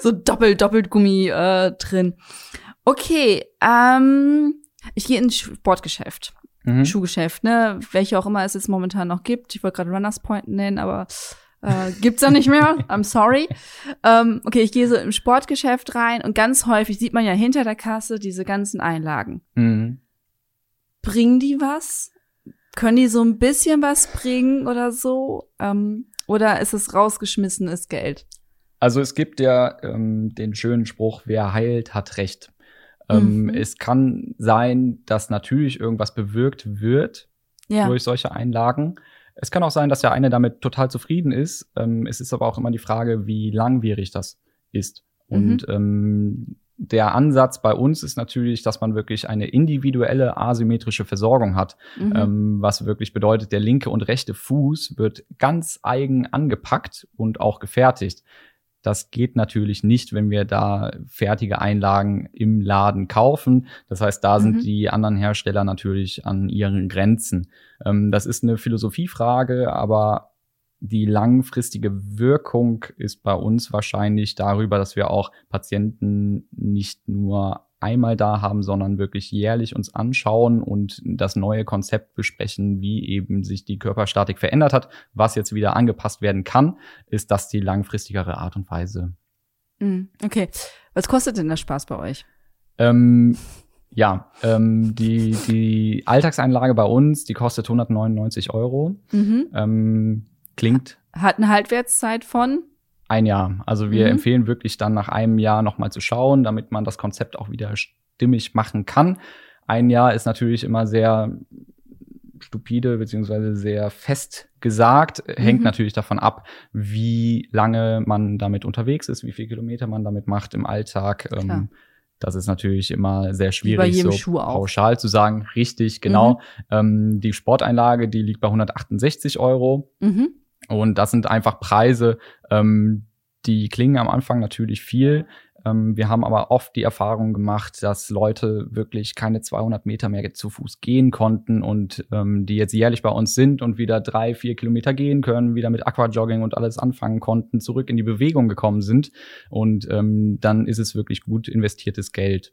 S2: so doppelt, doppelt Gummi äh, drin. Okay, ähm, ich gehe ins Sportgeschäft. Mhm. Schuhgeschäft, ne? Welche auch immer es jetzt momentan noch gibt. Ich wollte gerade Runners Point nennen, aber äh, gibt's ja nicht mehr. [LAUGHS] I'm sorry. Ähm, okay, ich gehe so im Sportgeschäft rein und ganz häufig sieht man ja hinter der Kasse diese ganzen Einlagen. Mhm. Bringen die was? Können die so ein bisschen was bringen oder so? Ähm, oder ist es rausgeschmissenes Geld?
S1: Also es gibt ja ähm, den schönen Spruch, wer heilt, hat Recht. Ähm, mhm. Es kann sein, dass natürlich irgendwas bewirkt wird ja. durch solche Einlagen. Es kann auch sein, dass der eine damit total zufrieden ist. Ähm, es ist aber auch immer die Frage, wie langwierig das ist. Mhm. Und ähm, der Ansatz bei uns ist natürlich, dass man wirklich eine individuelle asymmetrische Versorgung hat, mhm. ähm, was wirklich bedeutet, der linke und rechte Fuß wird ganz eigen angepackt und auch gefertigt. Das geht natürlich nicht, wenn wir da fertige Einlagen im Laden kaufen. Das heißt, da mhm. sind die anderen Hersteller natürlich an ihren Grenzen. Ähm, das ist eine Philosophiefrage, aber die langfristige Wirkung ist bei uns wahrscheinlich darüber, dass wir auch Patienten nicht nur einmal da haben, sondern wirklich jährlich uns anschauen und das neue Konzept besprechen, wie eben sich die Körperstatik verändert hat. Was jetzt wieder angepasst werden kann, ist das die langfristigere Art und Weise.
S2: Mm, okay. Was kostet denn der Spaß bei euch?
S1: Ähm, ja, ähm, die, die Alltagseinlage bei uns, die kostet 199 Euro. Mhm. Ähm, klingt.
S2: Hat eine Haltwertszeit von?
S1: Ein Jahr. Also wir mhm. empfehlen wirklich dann nach einem Jahr nochmal zu schauen, damit man das Konzept auch wieder stimmig machen kann. Ein Jahr ist natürlich immer sehr stupide beziehungsweise sehr fest gesagt, hängt mhm. natürlich davon ab, wie lange man damit unterwegs ist, wie viele Kilometer man damit macht im Alltag. Ähm, das ist natürlich immer sehr schwierig, so pauschal zu sagen. Richtig, genau. Mhm. Ähm, die Sporteinlage, die liegt bei 168 Euro. Mhm. Und das sind einfach Preise, ähm, die klingen am Anfang natürlich viel. Ähm, wir haben aber oft die Erfahrung gemacht, dass Leute wirklich keine 200 Meter mehr zu Fuß gehen konnten und ähm, die jetzt jährlich bei uns sind und wieder drei, vier Kilometer gehen können, wieder mit Aquajogging und alles anfangen konnten, zurück in die Bewegung gekommen sind. Und ähm, dann ist es wirklich gut investiertes Geld.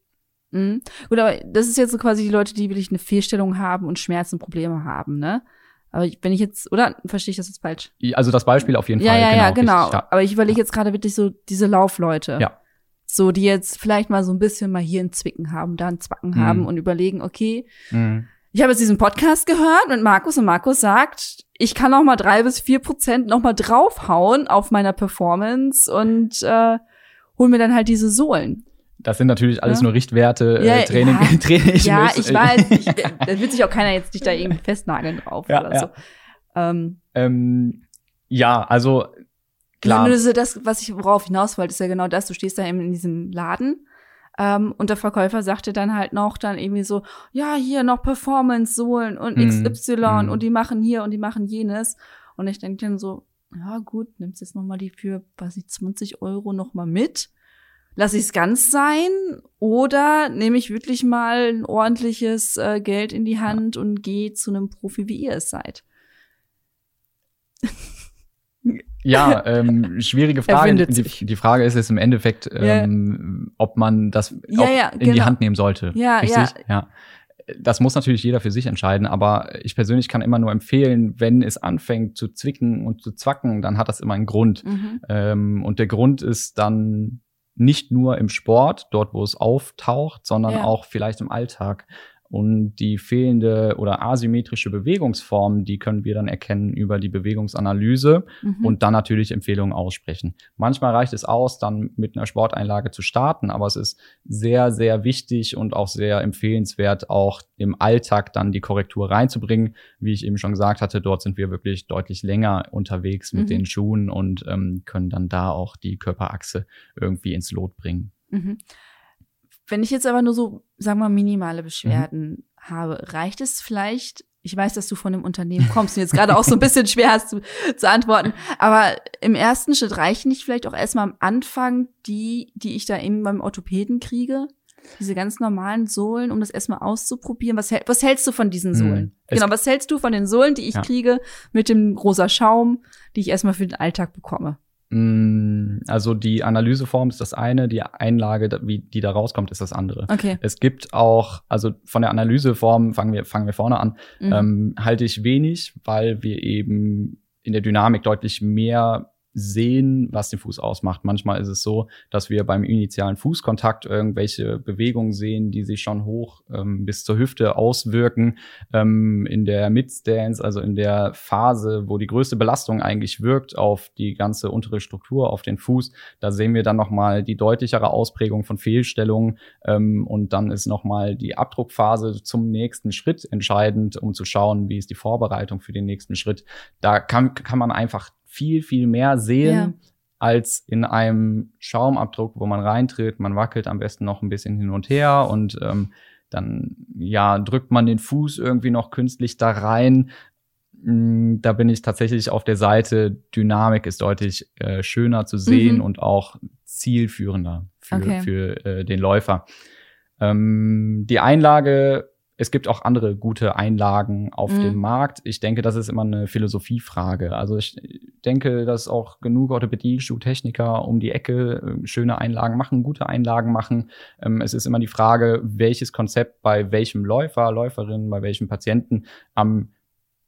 S2: Mhm. Gut, aber das ist jetzt so quasi die Leute, die wirklich eine Fehlstellung haben und Schmerzen, Probleme haben, ne? Aber wenn ich jetzt, oder verstehe ich das jetzt falsch?
S1: Also das Beispiel auf jeden
S2: ja,
S1: Fall.
S2: Ja, genau, ja, genau. Richtig, ja. Aber ich überlege jetzt gerade wirklich so diese Laufleute.
S1: Ja.
S2: So, die jetzt vielleicht mal so ein bisschen mal hier einen Zwicken haben, da einen Zwacken mhm. haben und überlegen, okay, mhm. ich habe jetzt diesen Podcast gehört mit Markus und Markus sagt, ich kann noch mal drei bis vier Prozent noch mal draufhauen auf meiner Performance und äh, hol mir dann halt diese Sohlen.
S1: Das sind natürlich alles ja. nur Richtwerte,
S2: ja,
S1: äh, [LAUGHS] Training, ja. Training.
S2: Ja, ich weiß. Ich, [LAUGHS] da wird sich auch keiner jetzt nicht da irgendwie festnageln drauf ja, oder so.
S1: Ähm, ähm, ja, also klar.
S2: So das, was ich worauf hinaus wollte, ist ja genau das. Du stehst da eben in diesem Laden. Ähm, und der Verkäufer sagte dann halt noch dann irgendwie so, ja, hier noch Performance-Sohlen und
S1: Mhm.
S2: XY
S1: Mhm.
S2: und die machen hier und die machen jenes. Und ich denke dann so, ja gut, nimmst jetzt noch mal die für, weiß ich, 20 Euro noch mal mit. Lass ich es ganz sein oder nehme ich wirklich mal ein ordentliches äh, Geld in die Hand und gehe zu einem Profi, wie ihr es seid? [LAUGHS]
S1: Ja, ähm, schwierige
S2: Er
S1: Frage. Die, die Frage ist es im Endeffekt, ähm, ob man das
S2: Ja,
S1: auch
S2: ja,
S1: in die
S2: genau.
S1: Hand nehmen sollte.
S2: Ja,
S1: Richtig? Ja. Das muss natürlich jeder für sich entscheiden, aber ich persönlich kann immer nur empfehlen, wenn es anfängt zu zwicken und zu zwacken, dann hat das immer einen Grund.
S2: Mhm.
S1: Ähm, und der Grund ist dann nicht nur im Sport, dort wo es auftaucht, sondern
S2: Ja.
S1: auch vielleicht im Alltag. Und die fehlende oder asymmetrische Bewegungsform, die können wir dann erkennen über die Bewegungsanalyse
S2: Mhm.
S1: und dann natürlich Empfehlungen aussprechen. Manchmal reicht es aus, dann mit einer Sporteinlage zu starten, aber es ist sehr, sehr wichtig und auch sehr empfehlenswert, auch im Alltag dann die Korrektur reinzubringen. Wie ich eben schon gesagt hatte, dort sind wir wirklich deutlich länger unterwegs mit
S2: Mhm.
S1: den Schuhen und ähm, können dann da auch die Körperachse irgendwie ins Lot bringen.
S2: Mhm. Wenn ich jetzt aber nur so, sagen wir, minimale
S1: Mhm.
S2: Beschwerden habe, reicht es vielleicht, ich weiß, dass du von einem Unternehmen kommst und jetzt gerade auch so ein [LAUGHS] bisschen schwer hast zu, zu antworten, aber im ersten Schritt reichen nicht vielleicht auch erstmal am Anfang die, die ich da eben beim Orthopäden kriege? Diese ganz normalen Sohlen, um das erstmal auszuprobieren. Was, was hältst du von diesen
S1: Hm.
S2: Sohlen?
S1: Es-
S2: Genau, was hältst du von den Sohlen, die ich
S1: Ja.
S2: kriege mit dem rosa Schaum, die ich erstmal für den Alltag bekomme?
S1: Mm, Also die Analyseform ist das eine, die Einlage, wie die da rauskommt, ist das andere.
S2: Okay.
S1: Es gibt auch, also von der Analyseform fangen wir, fangen wir vorne an,
S2: Mhm.
S1: ähm, halte ich wenig, weil wir eben in der Dynamik deutlich mehr sehen, was den Fuß ausmacht. Manchmal ist es so, dass wir beim initialen Fußkontakt irgendwelche Bewegungen sehen, die sich schon hoch ähm, bis zur Hüfte auswirken. Ähm, in der Mid-Stance, also in der Phase, wo die größte Belastung eigentlich wirkt auf die ganze untere Struktur, auf den Fuß, da sehen wir dann nochmal die deutlichere Ausprägung von Fehlstellungen. Ähm, und dann ist nochmal die Abdruckphase zum nächsten Schritt entscheidend, um zu schauen, wie ist die Vorbereitung für den nächsten Schritt. Da kann, kann man einfach viel, viel mehr sehen.
S2: Ja.
S1: als in einem Schaumabdruck, wo man reintritt. Man wackelt am besten noch ein bisschen hin und her und ähm, dann ja drückt man den Fuß irgendwie noch künstlich da rein. Mm, Da bin ich tatsächlich auf der Seite. Dynamik ist deutlich äh, schöner zu sehen
S2: Mhm.
S1: und auch zielführender für,
S2: Okay.
S1: für äh, den Läufer. Ähm, die Einlage, es gibt auch andere gute Einlagen auf
S2: Mhm.
S1: dem Markt. Ich denke, das ist immer eine Philosophiefrage. Also ich denke, dass auch genug Orthopädie-Schuhtechniker um die Ecke äh, schöne Einlagen machen, gute Einlagen machen. Ähm, es ist immer die Frage, welches Konzept bei welchem Läufer, Läuferin, bei welchem Patienten am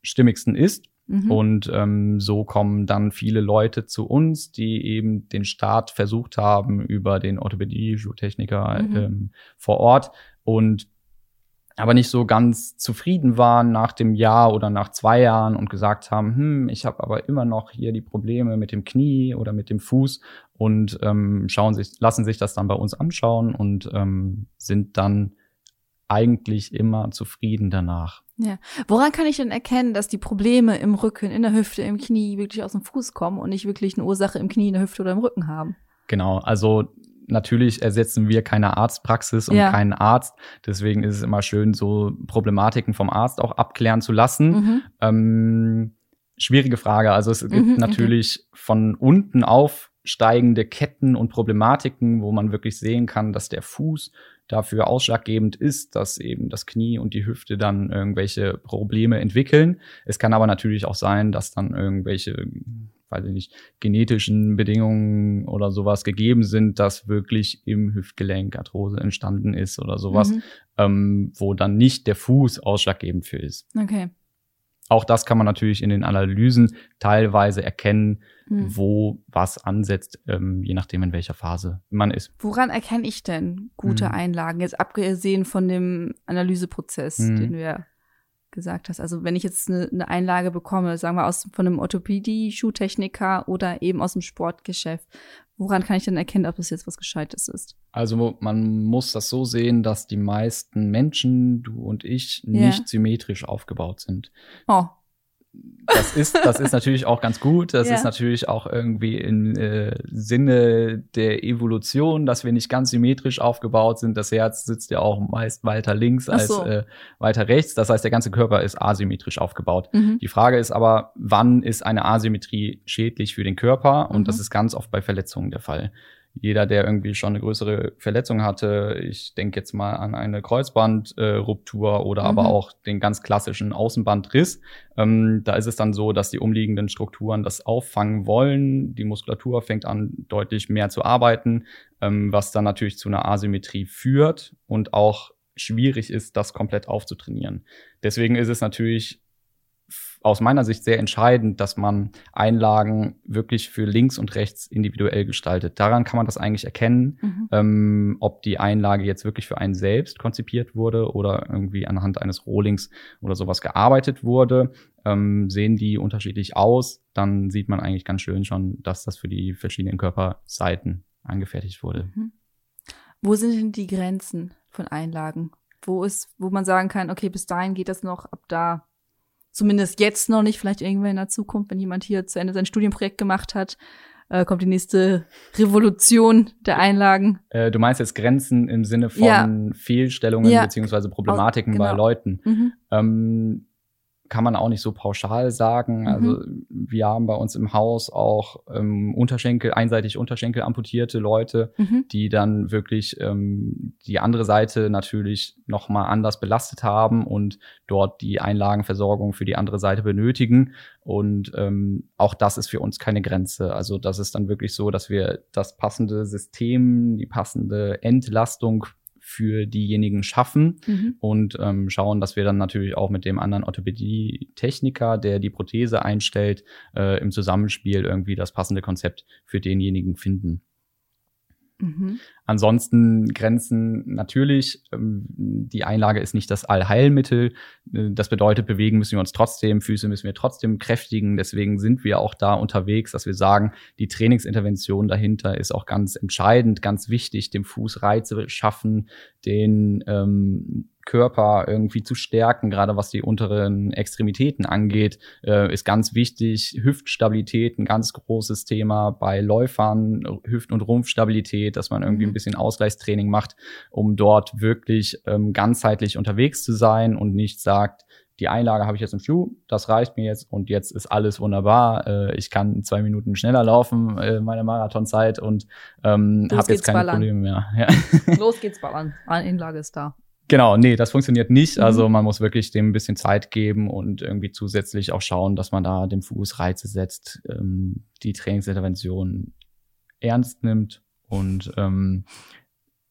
S1: stimmigsten ist.
S2: Mhm.
S1: Und ähm, so kommen dann viele Leute zu uns, die eben den Start versucht haben über den Orthopädie-Schuhtechniker
S2: Mhm.
S1: ähm, vor Ort und aber nicht so ganz zufrieden waren nach dem Jahr oder nach zwei Jahren und gesagt haben, hm, ich habe aber immer noch hier die Probleme mit dem Knie oder mit dem Fuß und ähm, schauen sich, lassen sich das dann bei uns anschauen und ähm, sind dann eigentlich immer zufrieden danach.
S2: Woran kann ich denn erkennen, dass die Probleme im Rücken, in der Hüfte, im Knie wirklich aus dem Fuß kommen und nicht wirklich eine Ursache im Knie, in der Hüfte oder im Rücken haben?
S1: Genau, also natürlich ersetzen wir keine Arztpraxis und
S2: Ja.
S1: keinen Arzt. Deswegen ist es immer schön, so Problematiken vom Arzt auch abklären zu lassen.
S2: Mhm.
S1: Ähm, schwierige Frage. Also es gibt
S2: Mhm, okay.
S1: natürlich von unten aufsteigende Ketten und Problematiken, wo man wirklich sehen kann, dass der Fuß dafür ausschlaggebend ist, dass eben das Knie und die Hüfte dann irgendwelche Probleme entwickeln. Es kann aber natürlich auch sein, dass dann irgendwelche, weiß ich nicht, genetischen Bedingungen oder sowas gegeben sind, dass wirklich im Hüftgelenk Arthrose entstanden ist oder sowas,
S2: Mhm.
S1: ähm, wo dann nicht der Fuß ausschlaggebend für ist.
S2: Okay.
S1: Auch das kann man natürlich in den Analysen teilweise erkennen,
S2: Mhm.
S1: wo was ansetzt, ähm, je nachdem, in welcher Phase man ist.
S2: Woran erkenne ich denn gute
S1: Mhm.
S2: Einlagen? Jetzt abgesehen von dem Analyseprozess,
S1: Mhm.
S2: den ja gesagt hast. Also wenn ich jetzt eine, eine Einlage bekomme, sagen wir aus von einem Orthopädie, Schuhtechniker oder eben aus dem Sportgeschäft, woran kann ich denn erkennen, ob das jetzt was Gescheites ist?
S1: Also man muss das so sehen, dass die meisten Menschen, du und ich, nicht symmetrisch aufgebaut sind.
S2: Oh,
S1: das ist, das ist natürlich auch ganz gut. Das
S2: Ja.
S1: ist natürlich auch irgendwie im äh, Sinne der Evolution, dass wir nicht ganz symmetrisch aufgebaut sind. Das Herz sitzt ja auch meist weiter links
S2: Ach
S1: als
S2: so.
S1: äh, weiter rechts. Das heißt, der ganze Körper ist asymmetrisch aufgebaut.
S2: Mhm.
S1: Die Frage ist aber, wann ist eine Asymmetrie schädlich für den Körper? Und
S2: Mhm.
S1: das ist ganz oft bei Verletzungen der Fall. Jeder, der irgendwie schon eine größere Verletzung hatte, ich denke jetzt mal an eine Kreuzbandruptur Ruptur oder aber
S2: Mhm.
S1: auch den ganz klassischen Außenbandriss, ähm, da ist es dann so, dass die umliegenden Strukturen das auffangen wollen. Die Muskulatur fängt an, deutlich mehr zu arbeiten, ähm, was dann natürlich zu einer Asymmetrie führt und auch schwierig ist, das komplett aufzutrainieren. Deswegen ist es natürlich aus meiner Sicht sehr entscheidend, dass man Einlagen wirklich für links und rechts individuell gestaltet. Daran kann man das eigentlich erkennen,
S2: Mhm.
S1: ähm, ob die Einlage jetzt wirklich für einen selbst konzipiert wurde oder irgendwie anhand eines Rohlings oder sowas gearbeitet wurde. Ähm, sehen die unterschiedlich aus, dann sieht man eigentlich ganz schön schon, dass das für die verschiedenen Körperseiten angefertigt wurde.
S2: Mhm. Wo sind denn die Grenzen von Einlagen? Wo ist, wo man sagen kann, okay, bis dahin geht das noch, ab da zumindest jetzt noch nicht, vielleicht irgendwann in der Zukunft, wenn jemand hier zu Ende sein Studienprojekt gemacht hat, äh, kommt die nächste Revolution der Einlagen.
S1: Äh, du meinst jetzt Grenzen im Sinne von
S2: Ja.
S1: Fehlstellungen
S2: Ja.
S1: beziehungsweise Problematiken bei
S2: genau.
S1: Leuten.
S2: Mhm.
S1: Ähm, kann man auch nicht so pauschal sagen.
S2: Mhm.
S1: Also wir haben bei uns im Haus auch ähm, Unterschenkel, einseitig Unterschenkel amputierte Leute,
S2: Mhm.
S1: die dann wirklich ähm, die andere Seite natürlich noch mal anders belastet haben und dort die Einlagenversorgung für die andere Seite benötigen. Und ähm, auch das ist für uns keine Grenze. Also das ist dann wirklich so, dass wir das passende System, die passende Entlastung für diejenigen schaffen
S2: Mhm.
S1: und ähm, schauen, dass wir dann natürlich auch mit dem anderen Orthopädie-Techniker, der die Prothese einstellt, äh, im Zusammenspiel irgendwie das passende Konzept für denjenigen finden.
S2: Mhm.
S1: Ansonsten Grenzen natürlich. Ähm, die Einlage ist nicht das Allheilmittel. Äh, Das bedeutet, bewegen müssen wir uns trotzdem, Füße müssen wir trotzdem kräftigen. Deswegen sind wir auch da unterwegs, dass wir sagen, die Trainingsintervention dahinter ist auch ganz entscheidend, ganz wichtig, dem Fuß Reize schaffen, den ähm, Körper irgendwie zu stärken, gerade was die unteren Extremitäten angeht, äh, ist ganz wichtig. Hüftstabilität, ein ganz großes Thema bei Läufern, Hüft- und Rumpfstabilität, dass man irgendwie
S2: Mhm.
S1: ein bisschen Ausgleichstraining macht, um dort wirklich ähm, ganzheitlich unterwegs zu sein und nicht sagt, die Einlage habe ich jetzt im Schuh, das reicht mir jetzt und jetzt ist alles wunderbar. Äh, ich kann zwei Minuten schneller laufen, äh, meine Marathonzeit und ähm, habe jetzt keine. Probleme mehr. Ja.
S2: Los geht's, ballern. Einlage ist da.
S1: Genau, nee, das funktioniert nicht.
S2: Mhm.
S1: Also man muss wirklich dem ein bisschen Zeit geben und irgendwie zusätzlich auch schauen, dass man da dem Fuß Reize setzt, ähm, die Trainingsintervention ernst nimmt und ähm,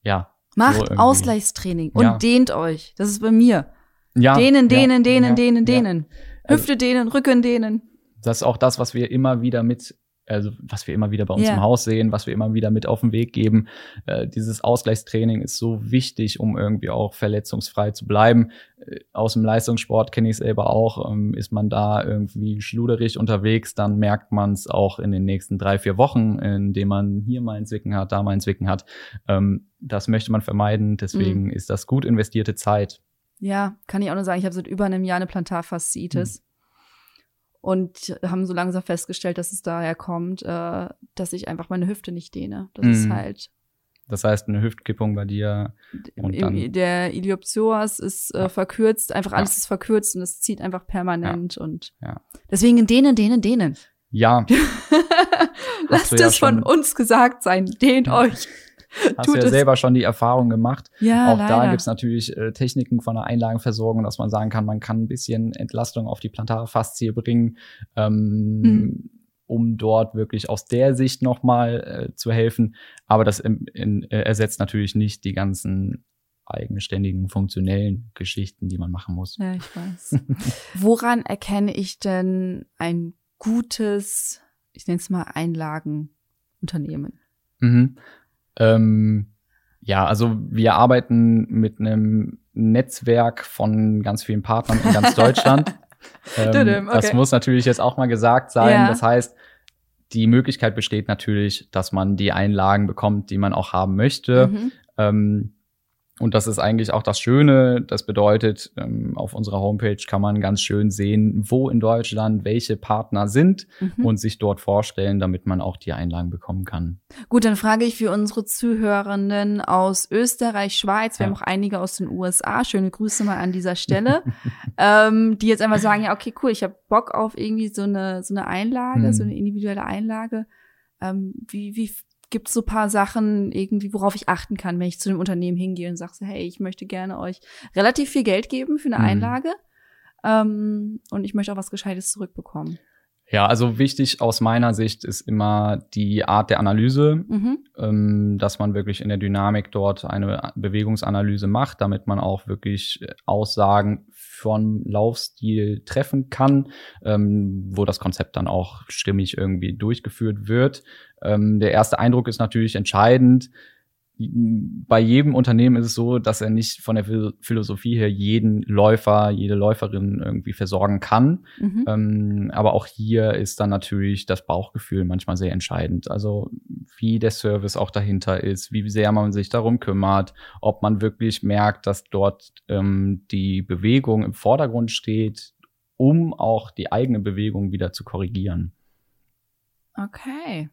S1: ja.
S2: Macht
S1: irgendwie.
S2: Ausgleichstraining und
S1: Ja.
S2: dehnt euch. Das ist bei mir.
S1: ja
S2: dehnen, dehnen, dehnen,
S1: ja,
S2: dehnen,
S1: ja.
S2: dehnen.
S1: Also-
S2: Hüfte dehnen, Rücken dehnen.
S1: Das ist auch das, was wir immer wieder mit, also was wir immer wieder bei uns
S2: Ja.
S1: im Haus sehen, was wir immer wieder mit auf den Weg geben. Äh, dieses Ausgleichstraining ist so wichtig, um irgendwie auch verletzungsfrei zu bleiben. Äh, aus dem Leistungssport kenne ich selber auch. Ähm, ist man da irgendwie schluderig unterwegs, dann merkt man es auch in den nächsten drei, vier Wochen, indem man hier mal ein Zwicken hat, da mal ein Zwicken hat. Ähm, das möchte man vermeiden. Deswegen
S2: Mhm.
S1: ist das gut investierte Zeit.
S2: Ja, kann ich auch nur sagen, ich habe seit über einem Jahr eine Plantarfasziitis. Und haben so langsam festgestellt, dass es daher kommt, äh, dass ich einfach meine Hüfte nicht dehne. Das ist
S1: Mhm.
S2: halt
S1: Das heißt, eine Hüftkippung bei dir. Und
S2: im,
S1: dann-
S2: der Iliopsoas ist äh,
S1: Ja.
S2: verkürzt, einfach alles
S1: Ja.
S2: ist verkürzt und es zieht einfach permanent und
S1: Ja.
S2: deswegen dehnen, dehnen, dehnen.
S1: Ja, [LAUGHS]
S2: Lasst
S1: du ja
S2: es von uns gesagt sein, dehnt
S1: Ja.
S2: euch.
S1: Hast
S2: Tut
S1: du ja
S2: es.
S1: selber schon die Erfahrung gemacht.
S2: Ja,
S1: auch da
S2: leider.
S1: gibt's natürlich äh, Techniken von der Einlagenversorgung, dass man sagen kann, man kann ein bisschen Entlastung auf die Plantarfaszie bringen, ähm,
S2: Mhm.
S1: um dort wirklich aus der Sicht nochmal äh, zu helfen. Aber das im, in, äh, ersetzt natürlich nicht die ganzen eigenständigen, funktionellen Geschichten, die man machen muss.
S2: Ja, ich weiß. [LAUGHS] Woran erkenne ich denn ein gutes, ich nenne es mal Einlagenunternehmen?
S1: Mhm. Ähm, ja, also wir arbeiten mit einem Netzwerk von ganz vielen Partnern in ganz Deutschland. [LAUGHS] Ähm,
S2: okay.
S1: Das muss natürlich jetzt auch mal gesagt sein.
S2: Ja.
S1: Das heißt, die Möglichkeit besteht natürlich, dass man die Einlagen bekommt, die man auch haben möchte.
S2: Mhm.
S1: Ähm, und das ist eigentlich auch das Schöne. Das bedeutet, ähm, auf unserer Homepage kann man ganz schön sehen, wo in Deutschland welche Partner sind mhm. und sich dort vorstellen, damit man auch die Einlagen bekommen kann.
S2: Gut, dann frage ich für unsere Zuhörenden aus Österreich, Schweiz, wir ja. haben auch einige aus den USA. Schöne Grüße mal an dieser Stelle, [LAUGHS] ähm, die jetzt einfach sagen, ja, okay, cool, ich habe Bock auf irgendwie so eine, so eine Einlage, mhm. so eine individuelle Einlage. Ähm, wie, wie gibt es so paar Sachen irgendwie, worauf ich achten kann, wenn ich zu einem Unternehmen hingehe und sage, so, hey, ich möchte gerne euch relativ viel Geld geben für eine mhm. Einlage ähm, und ich möchte auch was Gescheites zurückbekommen.
S1: Ja, also wichtig aus meiner Sicht ist immer die Art der Analyse, mhm. ähm, dass man wirklich in der Dynamik dort eine Bewegungsanalyse macht, damit man auch wirklich Aussagen von Laufstil treffen kann, ähm, wo das Konzept dann auch stimmig irgendwie durchgeführt wird. Ähm, der erste Eindruck ist natürlich entscheidend bei jedem Unternehmen ist es so, dass er nicht von der Philosophie her jeden Läufer, jede Läuferin irgendwie versorgen kann. Mhm. Ähm, aber auch hier ist dann natürlich das Bauchgefühl manchmal sehr entscheidend. Also wie der Service auch dahinter ist, wie sehr man sich darum kümmert, ob man wirklich merkt, dass dort ähm, die Bewegung im Vordergrund steht, um auch die eigene Bewegung wieder zu korrigieren.
S2: Okay.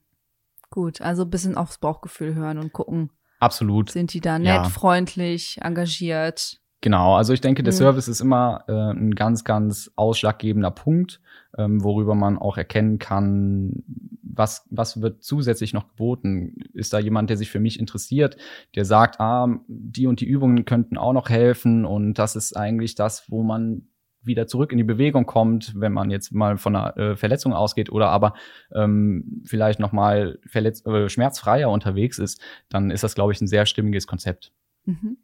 S2: Gut, also ein bisschen aufs Bauchgefühl hören und gucken.
S1: Absolut.
S2: Sind die da nett, ja. freundlich, engagiert?
S1: Genau, also ich denke, der mhm. Service ist immer äh, ein ganz, ganz ausschlaggebender Punkt, ähm, worüber man auch erkennen kann, was, was wird zusätzlich noch geboten. Ist da jemand, der sich für mich interessiert, der sagt, ah, die und die Übungen könnten auch noch helfen und das ist eigentlich das, wo man wieder zurück in die Bewegung kommt, wenn man jetzt mal von einer äh, Verletzung ausgeht oder aber ähm, vielleicht noch mal verletz äh, schmerzfreier unterwegs ist, dann ist das, glaube ich, ein sehr stimmiges Konzept. Mhm.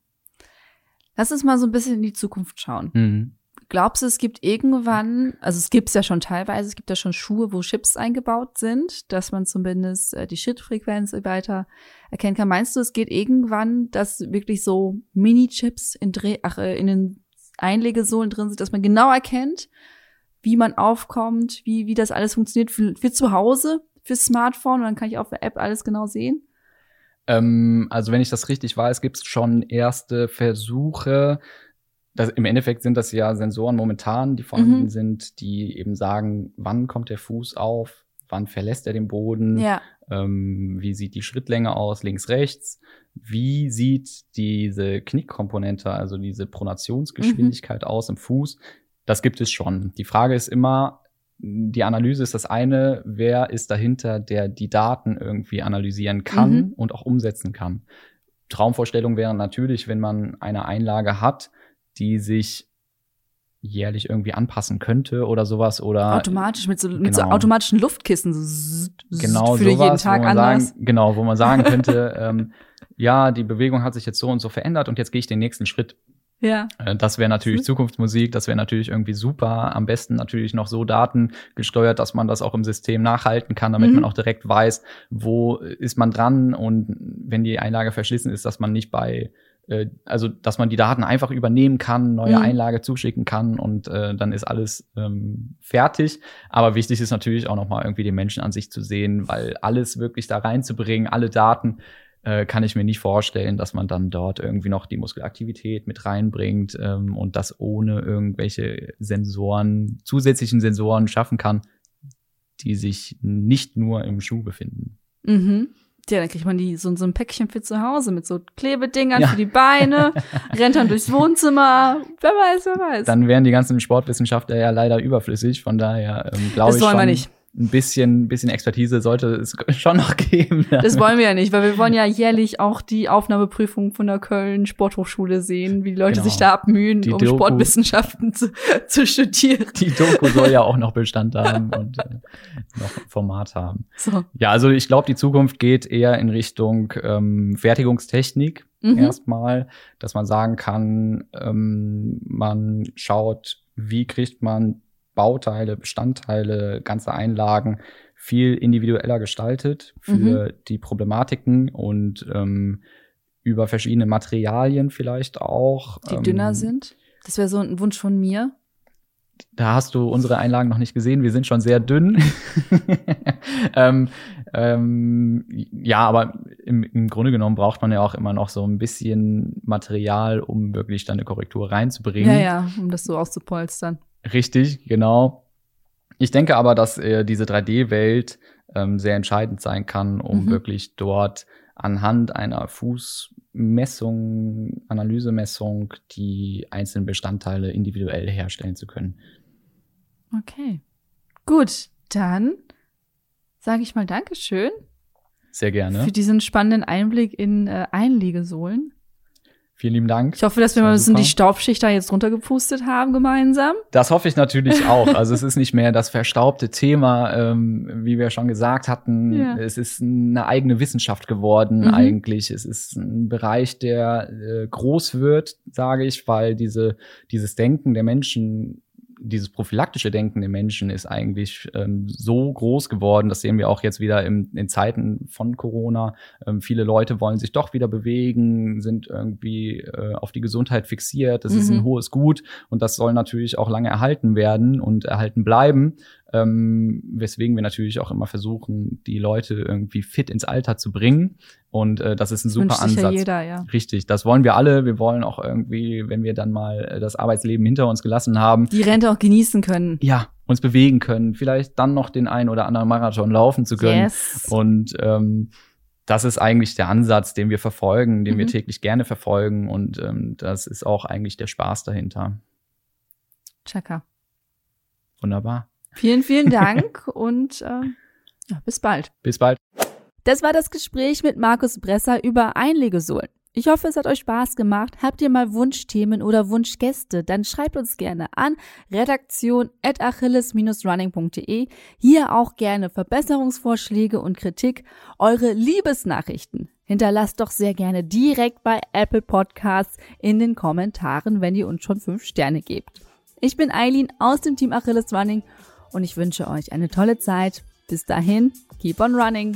S2: Lass uns mal so ein bisschen in die Zukunft schauen. Mhm. Glaubst du, es gibt irgendwann, also es gibt es ja schon teilweise, es gibt ja schon Schuhe, wo Chips eingebaut sind, dass man zumindest äh, die Schrittfrequenz weiter erkennen kann. Meinst du, es geht irgendwann, dass wirklich so Mini-Chips in, Dreh, ach, äh, in den Einlegesohlen drin sind, dass man genau erkennt, wie man aufkommt, wie, wie das alles funktioniert für, für zu Hause, für Smartphone und dann kann ich auf der App alles genau sehen?
S1: Ähm, also wenn ich das richtig weiß, gibt es schon erste Versuche. Das, Im Endeffekt sind das ja Sensoren momentan, die vorhanden mhm. sind, die eben sagen, wann kommt der Fuß auf, wann verlässt er den Boden, ja. Ähm, wie sieht die Schrittlänge aus, links, rechts, wie sieht diese Knickkomponente, also diese Pronationsgeschwindigkeit mhm. aus im Fuß. Das gibt es schon. Die Frage ist immer, die Analyse ist das eine, wer ist dahinter, der die Daten irgendwie analysieren kann mhm. und auch umsetzen kann. Traumvorstellung wäre natürlich, wenn man eine Einlage hat, die sich jährlich irgendwie anpassen könnte oder sowas oder
S2: automatisch mit so, genau. mit so genau. automatischen Luftkissen so
S1: genau für sowas, jeden Tag anders. Sagen, genau, wo man sagen [LAUGHS] könnte, ähm, ja, die Bewegung hat sich jetzt so und so verändert und jetzt gehe ich den nächsten Schritt. Ja. Äh, das wäre natürlich mhm. Zukunftsmusik, das wäre natürlich irgendwie super. Am besten natürlich noch so datengesteuert, dass man das auch im System nachhalten kann, damit mhm. man auch direkt weiß, wo ist man dran und wenn die Einlage verschlissen ist, dass man nicht bei äh, also dass man die Daten einfach übernehmen kann, neue mhm. Einlage zuschicken kann und äh, dann ist alles ähm, fertig. Aber wichtig ist natürlich auch nochmal irgendwie den Menschen an sich zu sehen, weil alles wirklich da reinzubringen, alle Daten, äh, kann ich mir nicht vorstellen, dass man dann dort irgendwie noch die Muskelaktivität mit reinbringt ähm, und das ohne irgendwelche Sensoren, zusätzlichen Sensoren schaffen kann, die sich nicht nur im Schuh befinden.
S2: Mhm. Ja, dann kriegt man die, so, so ein Päckchen für zu Hause mit so Klebedingern ja. für die Beine, [LAUGHS] rennt dann durchs Wohnzimmer. Wer weiß, wer weiß.
S1: Dann wären die ganzen Sportwissenschaftler ja leider überflüssig. Von daher ähm, glaube ich. Das wollen wir nicht ein bisschen, bisschen Expertise sollte es [LAUGHS] schon noch geben.
S2: Das wollen wir ja nicht, weil wir wollen ja [LAUGHS] jährlich auch die Aufnahmeprüfung von der Köln Sporthochschule sehen, wie die Leute genau. sich da abmühen, die um Doku, Sportwissenschaften zu, [LAUGHS] zu studieren.
S1: Die Doku soll ja auch noch Bestand haben und äh, noch Format haben. So. Ja, also ich glaube, die Zukunft geht eher in Richtung ähm, Fertigungstechnik. Mhm. Erstmal, dass man sagen kann, ähm, man schaut, wie kriegt man Bauteile, Bestandteile, ganze Einlagen viel individueller gestaltet für mhm. die Problematiken und ähm, über verschiedene Materialien vielleicht auch.
S2: Die ähm, dünner sind? Das wäre so ein Wunsch von mir.
S1: da hast du unsere Einlagen noch nicht gesehen. Wir sind schon sehr dünn. [LAUGHS] ähm, ähm, ja, aber im, im Grunde genommen braucht man ja auch immer noch so ein bisschen Material, um wirklich dann eine Korrektur reinzubringen.
S2: Ja, ja, um das so auszupolstern.
S1: Richtig, genau. Ich denke aber, dass äh, diese 3D-Welt ähm, sehr entscheidend sein kann, um mhm. wirklich dort anhand einer Fußmessung, Analysemessung die einzelnen Bestandteile individuell herstellen zu können.
S2: Okay. Gut, dann sage ich mal Dankeschön.
S1: Sehr gerne.
S2: Für diesen spannenden Einblick in äh, Einliegesohlen.
S1: Vielen lieben Dank.
S2: Ich hoffe, dass wir mal ein bisschen die Staubschicht da jetzt runtergepustet haben gemeinsam.
S1: Das hoffe ich natürlich [LAUGHS] auch. Also es ist nicht mehr das verstaubte Thema, ähm, wie wir schon gesagt hatten. Ja. Es ist eine eigene Wissenschaft geworden mhm. eigentlich. Es ist ein Bereich, der äh, groß wird, sage ich, weil diese, dieses Denken der Menschen dieses prophylaktische Denken der Menschen ist eigentlich ähm, so groß geworden, das sehen wir auch jetzt wieder im, in Zeiten von Corona. Ähm, viele Leute wollen sich doch wieder bewegen, sind irgendwie äh, auf die Gesundheit fixiert. Das mhm. ist ein mhm. hohes Gut und das soll natürlich auch lange erhalten werden und erhalten bleiben ähm, weswegen wir natürlich auch immer versuchen, die Leute irgendwie fit ins Alter zu bringen. Und äh, das ist ein das super Ansatz. Ja
S2: jeder, ja.
S1: Richtig, das wollen wir alle. Wir wollen auch irgendwie, wenn wir dann mal äh, das Arbeitsleben hinter uns gelassen haben,
S2: die Rente auch genießen können.
S1: Ja, uns bewegen können, vielleicht dann noch den einen oder anderen Marathon laufen zu können.
S2: Yes.
S1: Und ähm, das ist eigentlich der Ansatz, den wir verfolgen, den mhm. wir täglich gerne verfolgen. Und ähm, das ist auch eigentlich der Spaß dahinter.
S2: Checker.
S1: Wunderbar.
S2: Vielen, vielen Dank [LAUGHS] und äh, ja, bis bald.
S1: Bis bald.
S2: Das war das Gespräch mit Markus Bresser über Einlegesohlen. Ich hoffe, es hat euch Spaß gemacht. Habt ihr mal Wunschthemen oder Wunschgäste, dann schreibt uns gerne an redaktion@achilles-running.de. Hier auch gerne Verbesserungsvorschläge und Kritik, eure Liebesnachrichten. Hinterlasst doch sehr gerne direkt bei Apple Podcasts in den Kommentaren, wenn ihr uns schon fünf Sterne gebt. Ich bin Eileen aus dem Team Achilles Running und ich wünsche euch eine tolle Zeit. Bis dahin, keep on running.